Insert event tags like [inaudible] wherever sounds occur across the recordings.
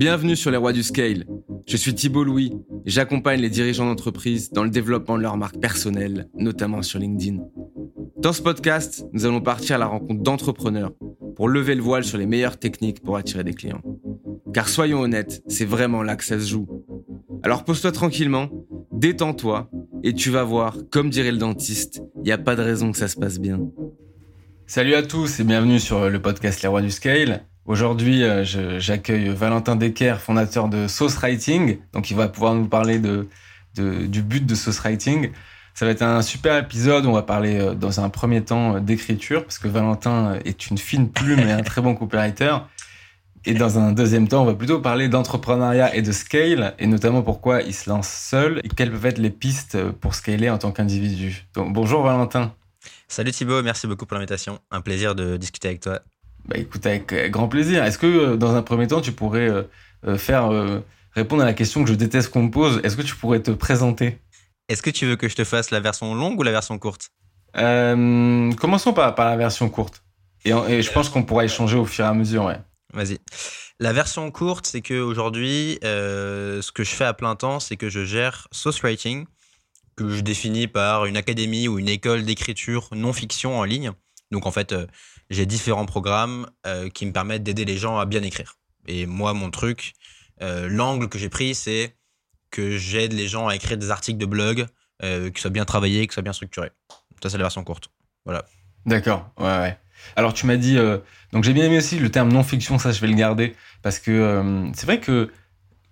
Bienvenue sur les rois du scale. Je suis Thibault Louis et j'accompagne les dirigeants d'entreprise dans le développement de leur marque personnelle, notamment sur LinkedIn. Dans ce podcast, nous allons partir à la rencontre d'entrepreneurs pour lever le voile sur les meilleures techniques pour attirer des clients. Car soyons honnêtes, c'est vraiment là que ça se joue. Alors pose-toi tranquillement, détends-toi et tu vas voir, comme dirait le dentiste, il n'y a pas de raison que ça se passe bien. Salut à tous et bienvenue sur le podcast Les Rois du Scale. Aujourd'hui, euh, j'accueille Valentin Decker, fondateur de Sauce Writing. Donc, il va pouvoir nous parler de, du but de Sauce Writing. Ça va être un super épisode on va parler euh, dans un premier temps euh, d'écriture, parce que Valentin est une fine plume et un très bon copywriter. Et dans un deuxième temps, on va plutôt parler d'entrepreneuriat et de scale, et notamment pourquoi il se lance seul et quelles peuvent être les pistes pour scaler en tant qu'individu. Donc, bonjour Valentin. Salut Thibaut, merci beaucoup pour l'invitation. Un plaisir de discuter avec toi. Bah écoute, avec grand plaisir. Est-ce que euh, dans un premier temps, tu pourrais euh, euh, faire répondre à la question que je déteste qu'on me pose? Est-ce que tu pourrais te présenter? Est-ce que tu veux que je te fasse la version longue ou la version courte? Commençons par, par, la version courte. Et, je pense qu'on pourra échanger au fur et à mesure. Ouais. Vas-y. La version courte, c'est qu'aujourd'hui, ce que je fais à plein temps, c'est que je gère Sauce Writing, que je définis par une académie ou une école d'écriture non-fiction en ligne. Donc en fait, j'ai différents programmes euh, qui me permettent d'aider les gens à bien écrire. Et moi, mon truc, euh, l'angle que j'ai pris, c'est que j'aide les gens à écrire des articles de blog euh, qui soient bien travaillés, qui soient bien structurés. Ça, c'est la version courte. Voilà. D'accord, ouais. Alors, tu m'as dit. donc, j'ai bien aimé aussi le terme non-fiction, ça, je vais le garder. Parce que c'est vrai que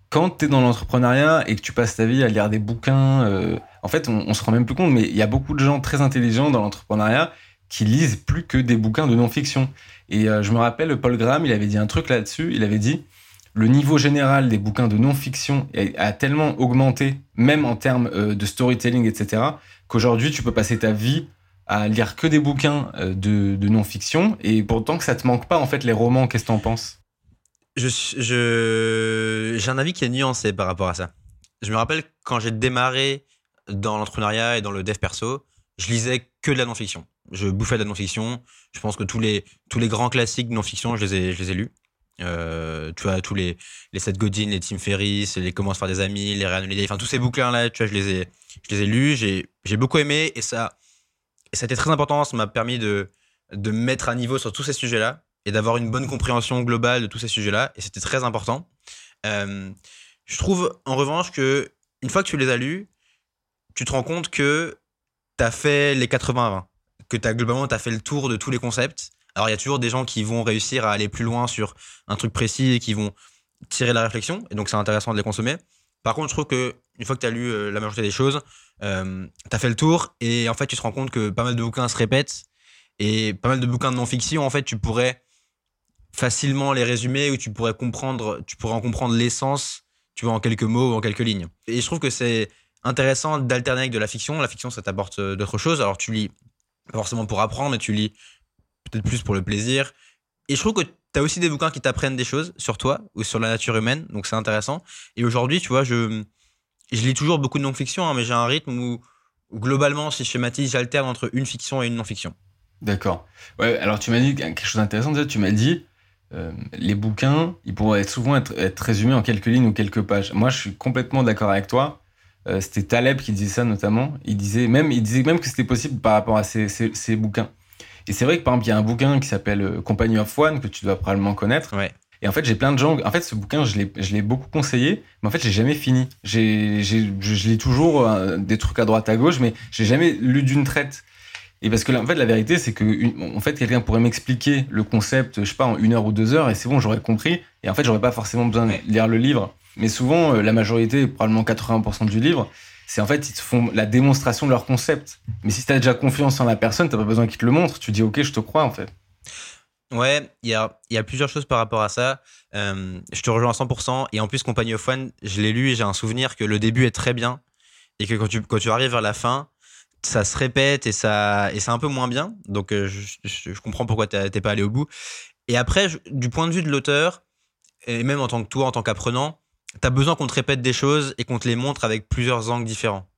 quand tu es dans l'entrepreneuriat et que tu passes ta vie à lire des bouquins, en fait, on, on se rend même plus compte, mais il y a beaucoup de gens très intelligents dans l'entrepreneuriat qui lisent plus que des bouquins de non-fiction. Et euh, je me rappelle, Paul Graham, il avait dit un truc là-dessus. Il avait dit le niveau général des bouquins de non-fiction a tellement augmenté, même en termes euh, de storytelling, etc., qu'aujourd'hui, tu peux passer ta vie à lire que des bouquins euh, de, non-fiction. Et pourtant, que ça te manque pas, en fait, les romans, qu'est-ce que t'en penses? Je, J'ai un avis qui est nuancé par rapport à ça. Je me rappelle quand j'ai démarré dans l'entrepreneuriat et dans le dev perso, je lisais que de la non-fiction je bouffais de la non-fiction. Je pense que tous les, tous les grands classiques de non-fiction, je les ai, je les ai lus. Euh, tu vois, tous les, les Seth Godin, les Tim Ferriss, les Comment se faire des amis, les Ryan Holiday, enfin tous ces bouquins-là, tu vois, je les ai, je les ai lus, j'ai, beaucoup aimé et ça, ça a été très important. Ça m'a permis de, de mettre à niveau sur tous ces sujets-là et d'avoir une bonne compréhension globale de tous ces sujets-là et c'était très important. Euh, je trouve en revanche que une fois que tu les as lus, tu te rends compte que tu as fait les 80-20 que tu as globalement as fait le tour de tous les concepts. Alors il y a toujours des gens qui vont réussir à aller plus loin sur un truc précis et qui vont tirer la réflexion et donc c'est intéressant de les consommer. Par contre, je trouve que une fois que tu as lu euh, la majorité des choses, euh, tu as fait le tour et en fait tu te rends compte que pas mal de bouquins se répètent et pas mal de bouquins de non-fiction en fait tu pourrais facilement les résumer ou tu pourrais comprendre tu pourrais en comprendre l'essence tu vois en quelques mots ou en quelques lignes. Et je trouve que c'est intéressant d'alterner avec de la fiction. La fiction ça t'apporte euh, d'autres choses. Alors tu lis forcément pour apprendre, mais tu lis peut-être plus pour le plaisir. Et je trouve que tu as aussi des bouquins qui t'apprennent des choses sur toi ou sur la nature humaine, donc c'est intéressant. Et aujourd'hui, tu vois, je, je lis toujours beaucoup de non-fiction, hein, mais j'ai un rythme où, globalement, si je schématise, j'alterne entre une fiction et une non-fiction. D'accord. Ouais, alors tu m'as dit quelque chose d'intéressant, tu m'as dit euh, les bouquins, ils pourraient souvent être résumés en quelques lignes ou quelques pages. Moi, je suis complètement d'accord avec toi. Euh, c'était Taleb qui disait ça notamment. Il disait même, il disait même que c'était possible par rapport à ces, ces, bouquins. Et c'est vrai que par exemple, il y a un bouquin qui s'appelle euh, Company of One que tu dois probablement connaître. Ouais. Et en fait, j'ai plein de gens. En fait, ce bouquin, je l'ai beaucoup conseillé, mais en fait, j'ai jamais fini. J'ai, je lis toujours euh, des trucs à droite à gauche, mais j'ai jamais lu d'une traite. Et parce que en fait, la vérité, c'est que en fait, quelqu'un pourrait m'expliquer le concept, je sais pas, en une heure ou deux heures, et c'est bon, j'aurais compris. Et en fait, j'aurais pas forcément besoin de lire le livre. Mais souvent, euh, la majorité, probablement 80% du livre, c'est en fait, ils te font la démonstration de leur concept. Mais si tu as déjà confiance en la personne, tu pas besoin qu'ils te le montrent. Tu dis, OK, je te crois, en fait. Ouais, il y a, y a, plusieurs choses par rapport à ça. Euh, je te rejoins à 100%. Et en plus, Compagnie of One, je l'ai lu et j'ai un souvenir que le début est très bien. Et que quand tu, quand tu arrives vers la fin, ça se répète et, et c'est un peu moins bien. Donc, euh, je, je, comprends pourquoi t'es pas allé au bout. Et après, du point de vue de l'auteur, et même en tant que toi, en tant qu'apprenant, t'as besoin qu'on te répète des choses et qu'on te les montre avec plusieurs angles différents.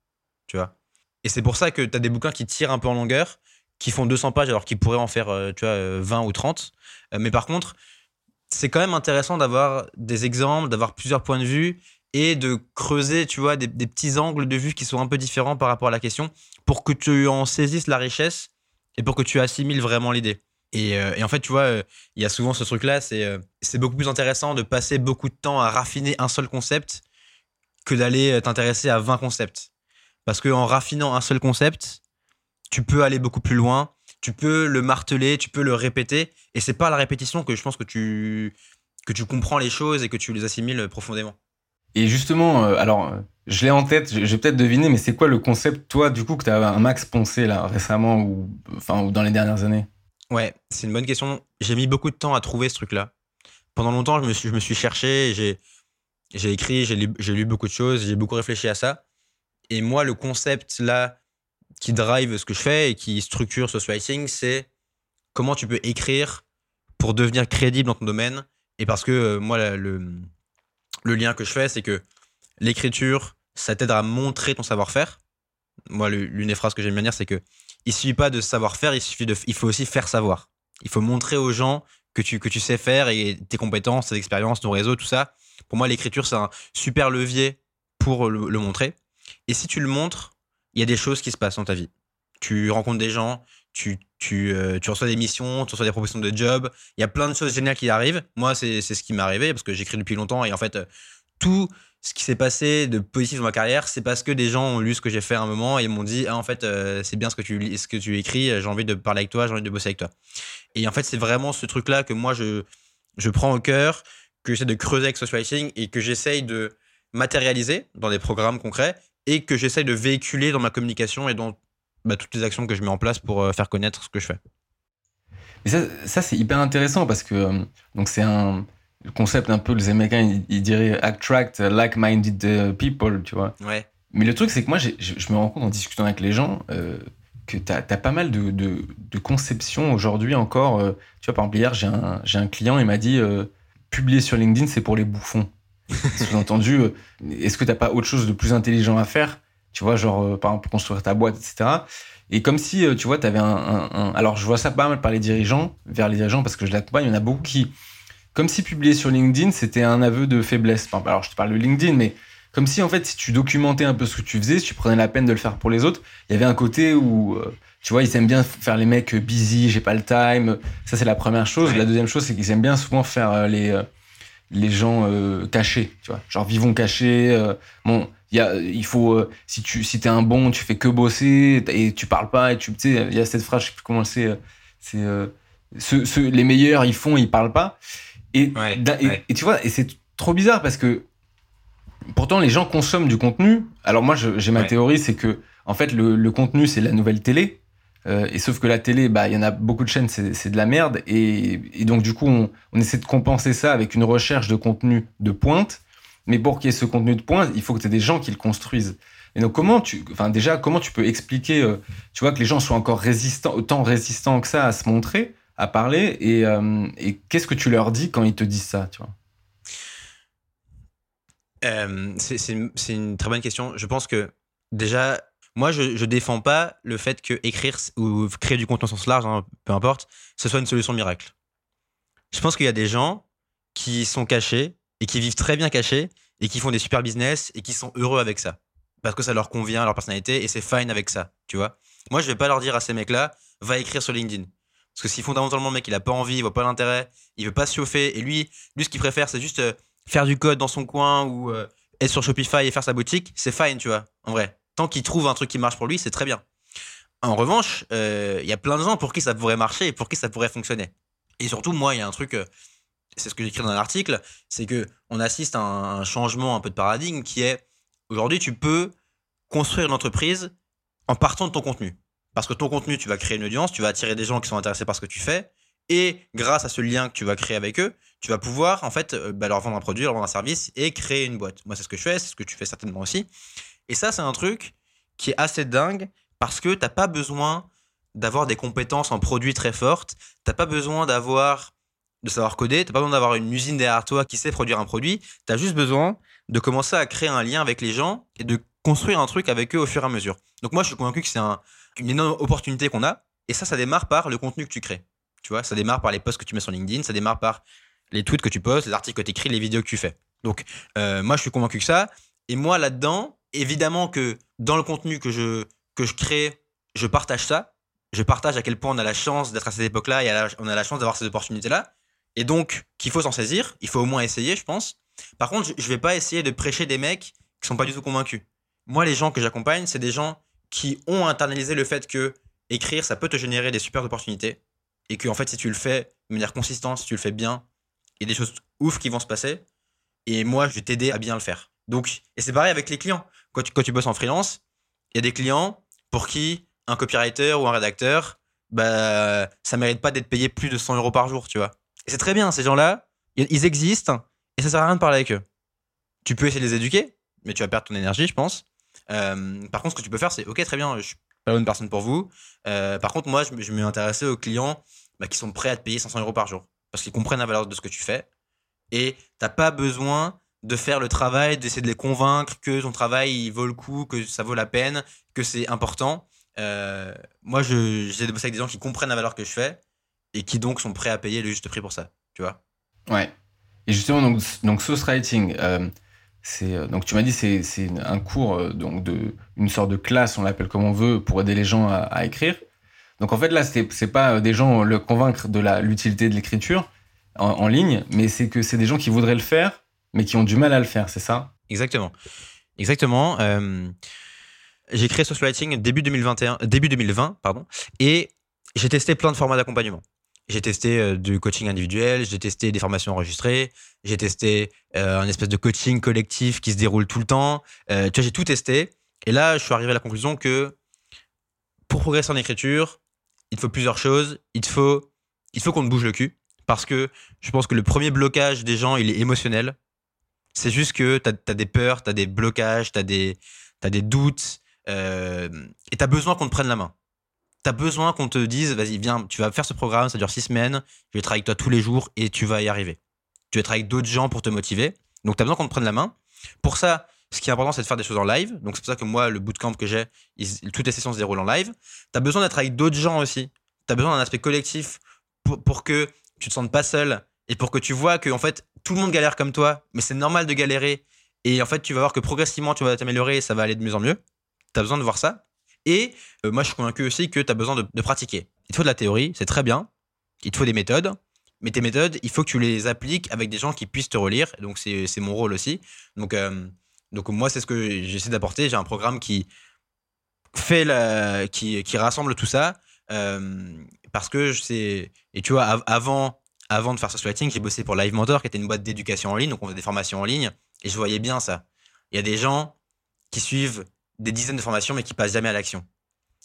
Tu vois Et c'est pour ça que t'as des bouquins qui tirent un peu en longueur, qui font 200 pages alors qu'ils pourraient en faire, euh, tu vois, 20 euh, ou 30. Euh, mais par contre, c'est quand même intéressant d'avoir des exemples, d'avoir plusieurs points de vue et de creuser, tu vois, des, petits angles de vue qui sont un peu différents par rapport à la question pour que tu en saisisses la richesse et pour que tu assimiles vraiment l'idée. Et, euh, en fait, tu vois, euh, il y a souvent ce truc-là, c'est c'est beaucoup plus intéressant de passer beaucoup de temps à raffiner un seul concept que d'aller t'intéresser à 20 concepts. Parce qu'en raffinant un seul concept, tu peux aller beaucoup plus loin, tu peux le marteler, tu peux le répéter, et c'est pas la répétition que je pense que tu, que tu comprends les choses et que tu les assimiles profondément. Et justement, euh, alors, je l'ai en tête, j'ai peut-être deviné, mais c'est quoi le concept, toi, du coup, que tu as un max poncé là, récemment ou, enfin, ou dans les dernières années? Ouais, c'est une bonne question. J'ai mis beaucoup de temps à trouver ce truc-là. Pendant longtemps, je me suis, je me suis cherché, j'ai, écrit, j'ai lu, lu beaucoup de choses, j'ai beaucoup réfléchi à ça. Et moi, le concept là qui drive ce que je fais et qui structure ce writing, c'est comment tu peux écrire pour devenir crédible dans ton domaine. Et parce que euh, moi, le, le lien que je fais, c'est que l'écriture, ça t'aide à montrer ton savoir-faire. Moi, l'une des phrases que j'aime bien dire, c'est que il suffit pas de savoir faire, il suffit de, il faut aussi faire savoir. Il faut montrer aux gens que tu, que tu sais faire et tes compétences, tes expériences, ton réseau, tout ça. Pour moi, l'écriture, c'est un super levier pour le montrer. Et si tu le montres, il y a des choses qui se passent dans ta vie. Tu rencontres des gens, tu, tu, euh, tu reçois des missions, tu reçois des propositions de job. Il y a plein de choses géniales qui arrivent. Moi, c'est ce qui m'est arrivé parce que j'écris depuis longtemps et en fait, tout ce qui s'est passé de positif dans ma carrière, c'est parce que des gens ont lu ce que j'ai fait à un moment et m'ont dit ah, en fait, euh, c'est bien ce que tu, ce que tu écris, j'ai envie de parler avec toi, j'ai envie de bosser avec toi. Et en fait, c'est vraiment ce truc-là que moi, je, je prends au cœur, que j'essaie de creuser avec Social Writing et que j'essaye de matérialiser dans des programmes concrets et que j'essaye de véhiculer dans ma communication et dans bah, toutes les actions que je mets en place pour euh, faire connaître ce que je fais. Et ça, c'est hyper intéressant parce que euh, donc c'est un concept un peu, les Américains, ils, diraient attract like-minded euh, people, tu vois. Ouais. Mais le truc, c'est que moi, je, me rends compte en discutant avec les gens que tu as, pas mal de, de, de conceptions aujourd'hui encore. tu vois, par exemple, hier, j'ai un, un, client, il m'a dit publier sur LinkedIn, c'est pour les bouffons. [laughs] Sous-entendu, euh, est-ce que t'as pas autre chose de plus intelligent à faire? Tu vois, genre, euh, par exemple, construire ta boîte, etc. Et comme si, euh, tu vois, tu avais un, Alors, je vois ça pas mal par les dirigeants, vers les dirigeants, parce que je l'accompagne, il y en a beaucoup qui... Comme si publier sur LinkedIn, c'était un aveu de faiblesse. alors, je te parle de LinkedIn, mais comme si, en fait, si tu documentais un peu ce que tu faisais, si tu prenais la peine de le faire pour les autres, il y avait un côté où... tu vois, ils aiment bien faire les mecs busy, j'ai pas le time. Ça, c'est la première chose. La deuxième chose, c'est qu'ils aiment bien souvent faire les les gens euh, cachés, tu vois, genre vivons cachés. Euh, bon, il y a, il faut, euh, si tu, si t'es un bon, tu fais que bosser et tu parles pas et tu, sais, il y a cette phrase, je sais plus comment c'est, c'est, les meilleurs, ils font, ils parlent pas. Et, et, tu vois, et c'est trop bizarre parce que pourtant les gens consomment du contenu. Alors moi, j'ai ma théorie, c'est que en fait le, le contenu c'est la nouvelle télé. Euh, et sauf que la télé, bah, il y en a beaucoup de chaînes, c'est de la merde. Et, et donc, du coup, on, on, essaie de compenser ça avec une recherche de contenu de pointe. Mais pour qu'il y ait ce contenu de pointe, il faut que tu aies des gens qui le construisent. Et donc, comment tu, enfin, déjà, comment tu peux expliquer, euh, tu vois, que les gens soient encore résistants, autant résistants que ça à se montrer, à parler, et, euh, et qu'est-ce que tu leur dis quand ils te disent ça, tu vois? C'est une, très bonne question. Je pense que déjà, moi, je, je défends pas le fait que écrire ou créer du contenu en sens large, hein, peu importe, ce soit une solution miracle. Je pense qu'il y a des gens qui sont cachés et qui vivent très bien cachés et qui font des super business et qui sont heureux avec ça. Parce que ça leur convient, leur personnalité, et c'est fine avec ça, tu vois? Moi, je vais pas leur dire à ces mecs-là, va écrire sur LinkedIn. Parce que si fondamentalement le mec, il a pas envie, il voit pas l'intérêt, il veut pas se chauffer, et lui, lui, ce qu'il préfère, c'est juste euh, faire du code dans son coin ou euh, être sur Shopify et faire sa boutique, c'est fine, tu vois, en vrai tant qu'il trouve un truc qui marche pour lui, c'est très bien. En revanche, il euh, y a plein de gens pour qui ça pourrait marcher et pour qui ça pourrait fonctionner. Et surtout, moi, il y a un truc, c'est ce que j'écris dans l'article, c'est que on assiste à un, changement un peu de paradigme qui est aujourd'hui, tu peux construire une entreprise en partant de ton contenu. Parce que ton contenu, tu vas créer une audience, tu vas attirer des gens qui sont intéressés par ce que tu fais, et grâce à ce lien que tu vas créer avec eux, tu vas pouvoir en fait euh, bah, leur vendre un produit, leur vendre un service et créer une boîte. Moi, c'est ce que je fais, c'est ce que tu fais certainement aussi. Et ça, c'est un truc qui est assez dingue parce que t'as pas besoin d'avoir des compétences en produits très fortes. T'as pas besoin d'avoir de savoir coder, t'as pas besoin d'avoir une usine derrière toi qui sait produire un produit. T'as juste besoin de commencer à créer un lien avec les gens et de construire un truc avec eux au fur et à mesure. Donc moi, je suis convaincu que c'est une énorme opportunité qu'on a. Et ça, ça démarre par le contenu que tu crées. Tu vois, ça démarre par les posts que tu mets sur LinkedIn, ça démarre par Les tweets que tu postes, les articles que tu écris, les vidéos que tu fais. Donc, euh, moi, je suis convaincu que ça. Et moi, là-dedans, évidemment que dans le contenu que je, que je crée, je partage ça. Je partage à quel point on a la chance d'être à cette époque-là et on a la chance d'avoir ces opportunités-là. Et donc, qu'il faut s'en saisir. Il faut au moins essayer, je pense. Par contre, je vais pas essayer de prêcher des mecs qui sont pas du tout convaincus. Moi, les gens que j'accompagne, c'est des gens qui ont internalisé le fait que écrire, ça peut te générer des super opportunités. Et que, en fait, si tu le fais de manière consistante, si tu le fais bien, il y a des choses ouf qui vont se passer. Et moi, je vais t'aider à bien le faire. Donc, et c'est pareil avec les clients. Quand tu, quand tu bosses en freelance, il y a des clients pour qui un copywriter ou un rédacteur, bah, ça mérite pas d'être payé plus de 100 euros par jour, tu vois. Et c'est très bien, ces gens-là, ils existent et ça sert à rien de parler avec eux. Tu peux essayer de les éduquer, mais tu vas perdre ton énergie, je pense. Euh, par contre, ce que tu peux faire, c'est ok, très bien, je suis pas la bonne personne pour vous. Euh, par contre, moi, je, je m'ai intéressé aux clients bah, qui sont prêts à te payer 500 euros par jour parce qu'ils comprennent la valeur de ce que tu fais. Et t'as pas besoin de faire le travail, d'essayer de les convaincre que ton travail il vaut le coup, que ça vaut la peine, que c'est important. Euh, moi, j'essaie de bosser avec des gens qui comprennent la valeur que je fais et qui donc sont prêts à payer le juste prix pour ça. Tu vois? Ouais. Et justement, donc, donc Sauce Writing, c'est euh, donc tu m'as dit c'est c'est un cours euh, donc de une sorte de classe, on l'appelle comme on veut, pour aider les gens à, écrire. Donc en fait là, c'est c'est pas des gens le convaincre de la l'utilité de l'écriture en, ligne, mais c'est que c'est des gens qui voudraient le faire, mais qui ont du mal à le faire, c'est ça? Exactement. Exactement. Euh, j'ai créé Social Writing début 2021, début 2020, pardon, et j'ai testé plein de formats d'accompagnement. J'ai testé euh, du coaching individuel, j'ai testé des formations enregistrées, j'ai testé euh, un espèce de coaching collectif qui se déroule tout le temps. Euh, tu vois, j'ai tout testé. Et là, je suis arrivé à la conclusion que pour progresser en écriture, il faut plusieurs choses. Il te faut, il faut qu'on te bouge le cul. Parce que je pense que le premier blocage des gens, il est émotionnel. C'est juste que tu as, des peurs, tu as des blocages, tu as, as des doutes. Et tu as besoin qu'on te prenne la main. Tu as besoin qu'on te dise, vas-y, viens, tu vas faire ce programme, ça dure six semaines, je vais travailler avec toi tous les jours et tu vas y arriver. Tu vas travailler avec d'autres gens pour te motiver. Donc, tu as besoin qu'on te prenne la main. Pour ça, ce qui est important, c'est de faire des choses en live. Donc, c'est pour ça que moi, le bootcamp que j'ai, toutes les sessions se déroulent en live. Tu as besoin d'être avec d'autres gens aussi. Tu as besoin d'un aspect collectif pour, que tu te sentes pas seul et pour que tu vois que, en fait, tout le monde galère comme toi, mais c'est normal de galérer. Et en fait, tu vas voir que progressivement, tu vas t'améliorer et ça va aller de mieux en mieux. Tu as besoin de voir ça. Et euh, moi, je suis convaincu aussi que tu as besoin de, pratiquer. Il te faut de la théorie, c'est très bien. Il te faut des méthodes. Mais tes méthodes, il faut que tu les appliques avec des gens qui puissent te relire. Donc, c'est mon rôle aussi. Donc, euh, donc moi, c'est ce que j'essaie d'apporter. J'ai un programme qui fait la, qui, qui rassemble tout ça. euh, parce que c'est. Et tu vois, av- avant, avant de faire Social Writing, j'ai bossé pour Live Mentor, qui était une boîte d'éducation en ligne. Donc, on faisait des formations en ligne. Et je voyais bien ça. Il y a des gens qui suivent des dizaines de formations, mais qui passent jamais à l'action.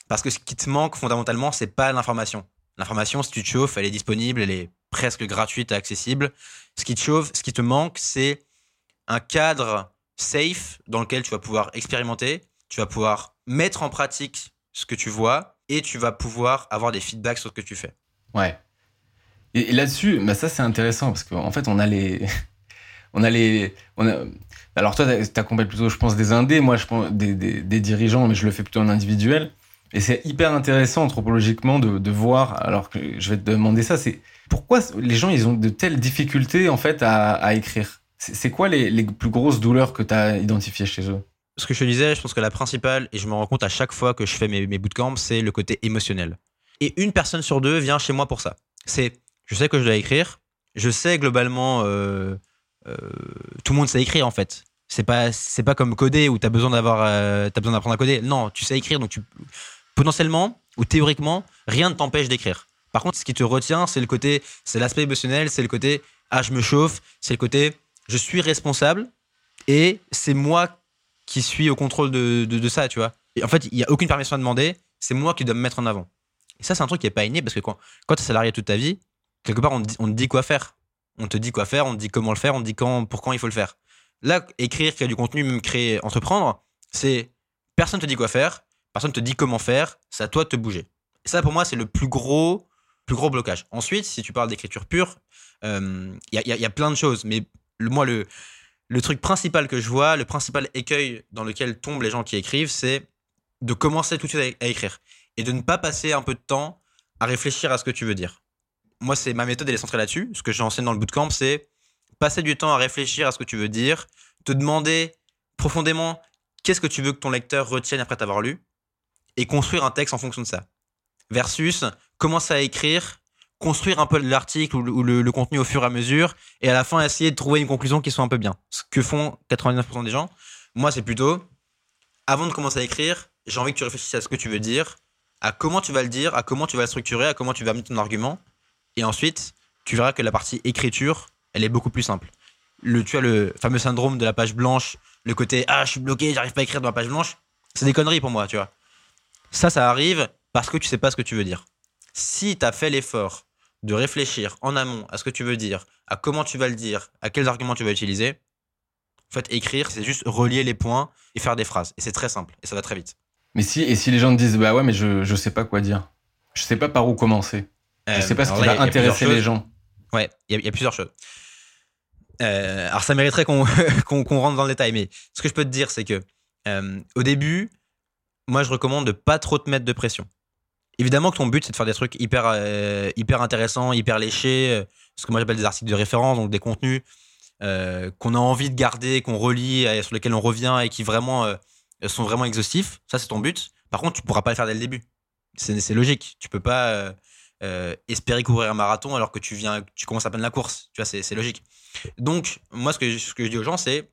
Parce que ce qui te manque fondamentalement, c'est pas l'information. L'information, si tu te chauffes, elle est disponible, elle est presque gratuite et accessible. Ce qui te chauffe, ce qui te manque, c'est un cadre safe dans lequel tu vas pouvoir expérimenter, tu vas pouvoir mettre en pratique ce que tu vois et tu vas pouvoir avoir des feedbacks sur ce que tu fais. Ouais. Et, là-dessus, bah ça c'est intéressant parce qu'en fait on a les, on a les, on a. Alors toi t'accompagnes plutôt, je pense, des indés, moi je pense des, des, dirigeants, mais je le fais plutôt en individuel. Et c'est hyper intéressant anthropologiquement de, de voir. Alors que je vais te demander ça, c'est pourquoi les gens ils ont de telles difficultés en fait à, à écrire? C'est quoi les, les plus grosses douleurs que tu as identifiées chez eux? Ce que je te disais, je pense que la principale, et je me rends compte à chaque fois que je fais mes, mes bootcamps, c'est le côté émotionnel. Et une personne sur deux vient chez moi pour ça. C'est, je sais que je dois écrire, je sais globalement, euh, tout le monde sait écrire en fait. C'est pas, c'est pas comme coder où t'as besoin d'avoir, euh, t'as besoin d'apprendre à coder. Non, tu sais écrire, donc tu, potentiellement ou théoriquement, rien ne t'empêche d'écrire. Par contre, ce qui te retient, c'est le côté, c'est l'aspect émotionnel, c'est le côté, ah, je me chauffe, c'est le côté, je suis responsable et c'est moi qui suis au contrôle de, de, ça, tu vois. Et en fait, il n'y a aucune permission à demander, c'est moi qui dois me mettre en avant. Et ça, c'est un truc qui est pas inné parce que quand, quand tu es salarié toute ta vie, quelque part, on on te dit quoi faire. On te dit quoi faire, on te dit comment le faire, on te dit quand, pour quand il faut le faire. Là, écrire, créer du contenu, même créer, entreprendre, c'est personne te dit quoi faire, personne te dit comment faire, c'est à toi de te bouger. Et ça, pour moi, c'est le plus gros, plus gros blocage. Ensuite, si tu parles d'écriture pure, il euh, y, a, y, y, a, plein de choses, mais le, moi, le, truc principal que je vois, le principal écueil dans lequel tombent les gens qui écrivent, c'est de commencer tout de suite à, écrire et de ne pas passer un peu de temps à réfléchir à ce que tu veux dire. Moi, c'est ma méthode, elle est centrée là-dessus. Ce que j'enseigne dans le bootcamp, c'est passer du temps à réfléchir à ce que tu veux dire, te demander profondément qu'est-ce que tu veux que ton lecteur retienne après t'avoir lu, et construire un texte en fonction de ça. Versus commencer à écrire, construire un peu l'article ou, le, le, contenu au fur et à mesure, et à la fin essayer de trouver une conclusion qui soit un peu bien. Ce que font 99% des gens. Moi, c'est plutôt, avant de commencer à écrire, j'ai envie que tu réfléchisses à ce que tu veux dire, à comment tu vas le dire, à comment tu vas le structurer, à comment tu vas amener ton argument. Et ensuite, tu verras que la partie écriture, elle est beaucoup plus simple. Le, tu as le fameux syndrome de la page blanche, le côté ah, je suis bloqué, j'arrive pas à écrire dans la page blanche. C'est des conneries pour moi, tu vois. Ça, ça arrive parce que tu sais pas ce que tu veux dire. Si tu as fait l'effort de réfléchir en amont à ce que tu veux dire, à comment tu vas le dire, à quels arguments tu vas utiliser, en fait, écrire, c'est juste relier les points et faire des phrases. Et c'est très simple et ça va très vite. Mais si, et si les gens te disent, bah ouais, mais je, je sais pas quoi dire. Je sais pas par où commencer. Je euh, sais pas ce qui va intéresser les gens. Ouais, il y, a plusieurs choses. Euh, alors ça mériterait [laughs] qu'on rentre dans le détail, mais ce que je peux te dire, c'est que euh, au début, moi je recommande de pas trop te mettre de pression. Évidemment que ton but c'est de faire des trucs hyper, hyper intéressants, hyper léchés, ce que moi j'appelle des articles de référence, donc des contenus qu'on a envie de garder, qu'on relit, sur lesquels on revient et qui vraiment sont vraiment exhaustifs. Ça, c'est ton but. Par contre, tu pourras pas le faire dès le début. C'est logique. Tu peux pas euh, espérer courir un marathon alors que tu viens, tu commences à peine la course. Tu vois, c'est logique. Donc, moi, ce que, je dis aux gens, c'est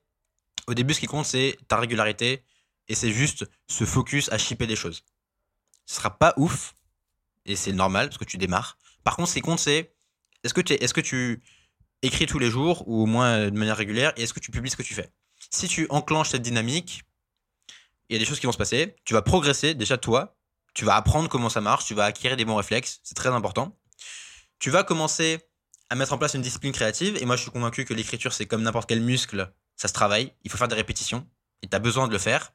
au début, ce qui compte, c'est ta régularité et c'est juste se focus à shipper des choses. Ce sera pas ouf et c'est normal parce que tu démarres. Par contre, ce qui compte, c'est est-ce que, est -ce que tu écris tous les jours ou au moins de manière régulière et est-ce que tu publies ce que tu fais? Si tu enclenches cette dynamique, il y a des choses qui vont se passer. Tu vas progresser, déjà toi. Tu vas apprendre comment ça marche. Tu vas acquérir des bons réflexes. C'est très important. Tu vas commencer à mettre en place une discipline créative. Et moi, je suis convaincu que l'écriture, c'est comme n'importe quel muscle. Ça se travaille. Il faut faire des répétitions. Et tu as besoin de le faire.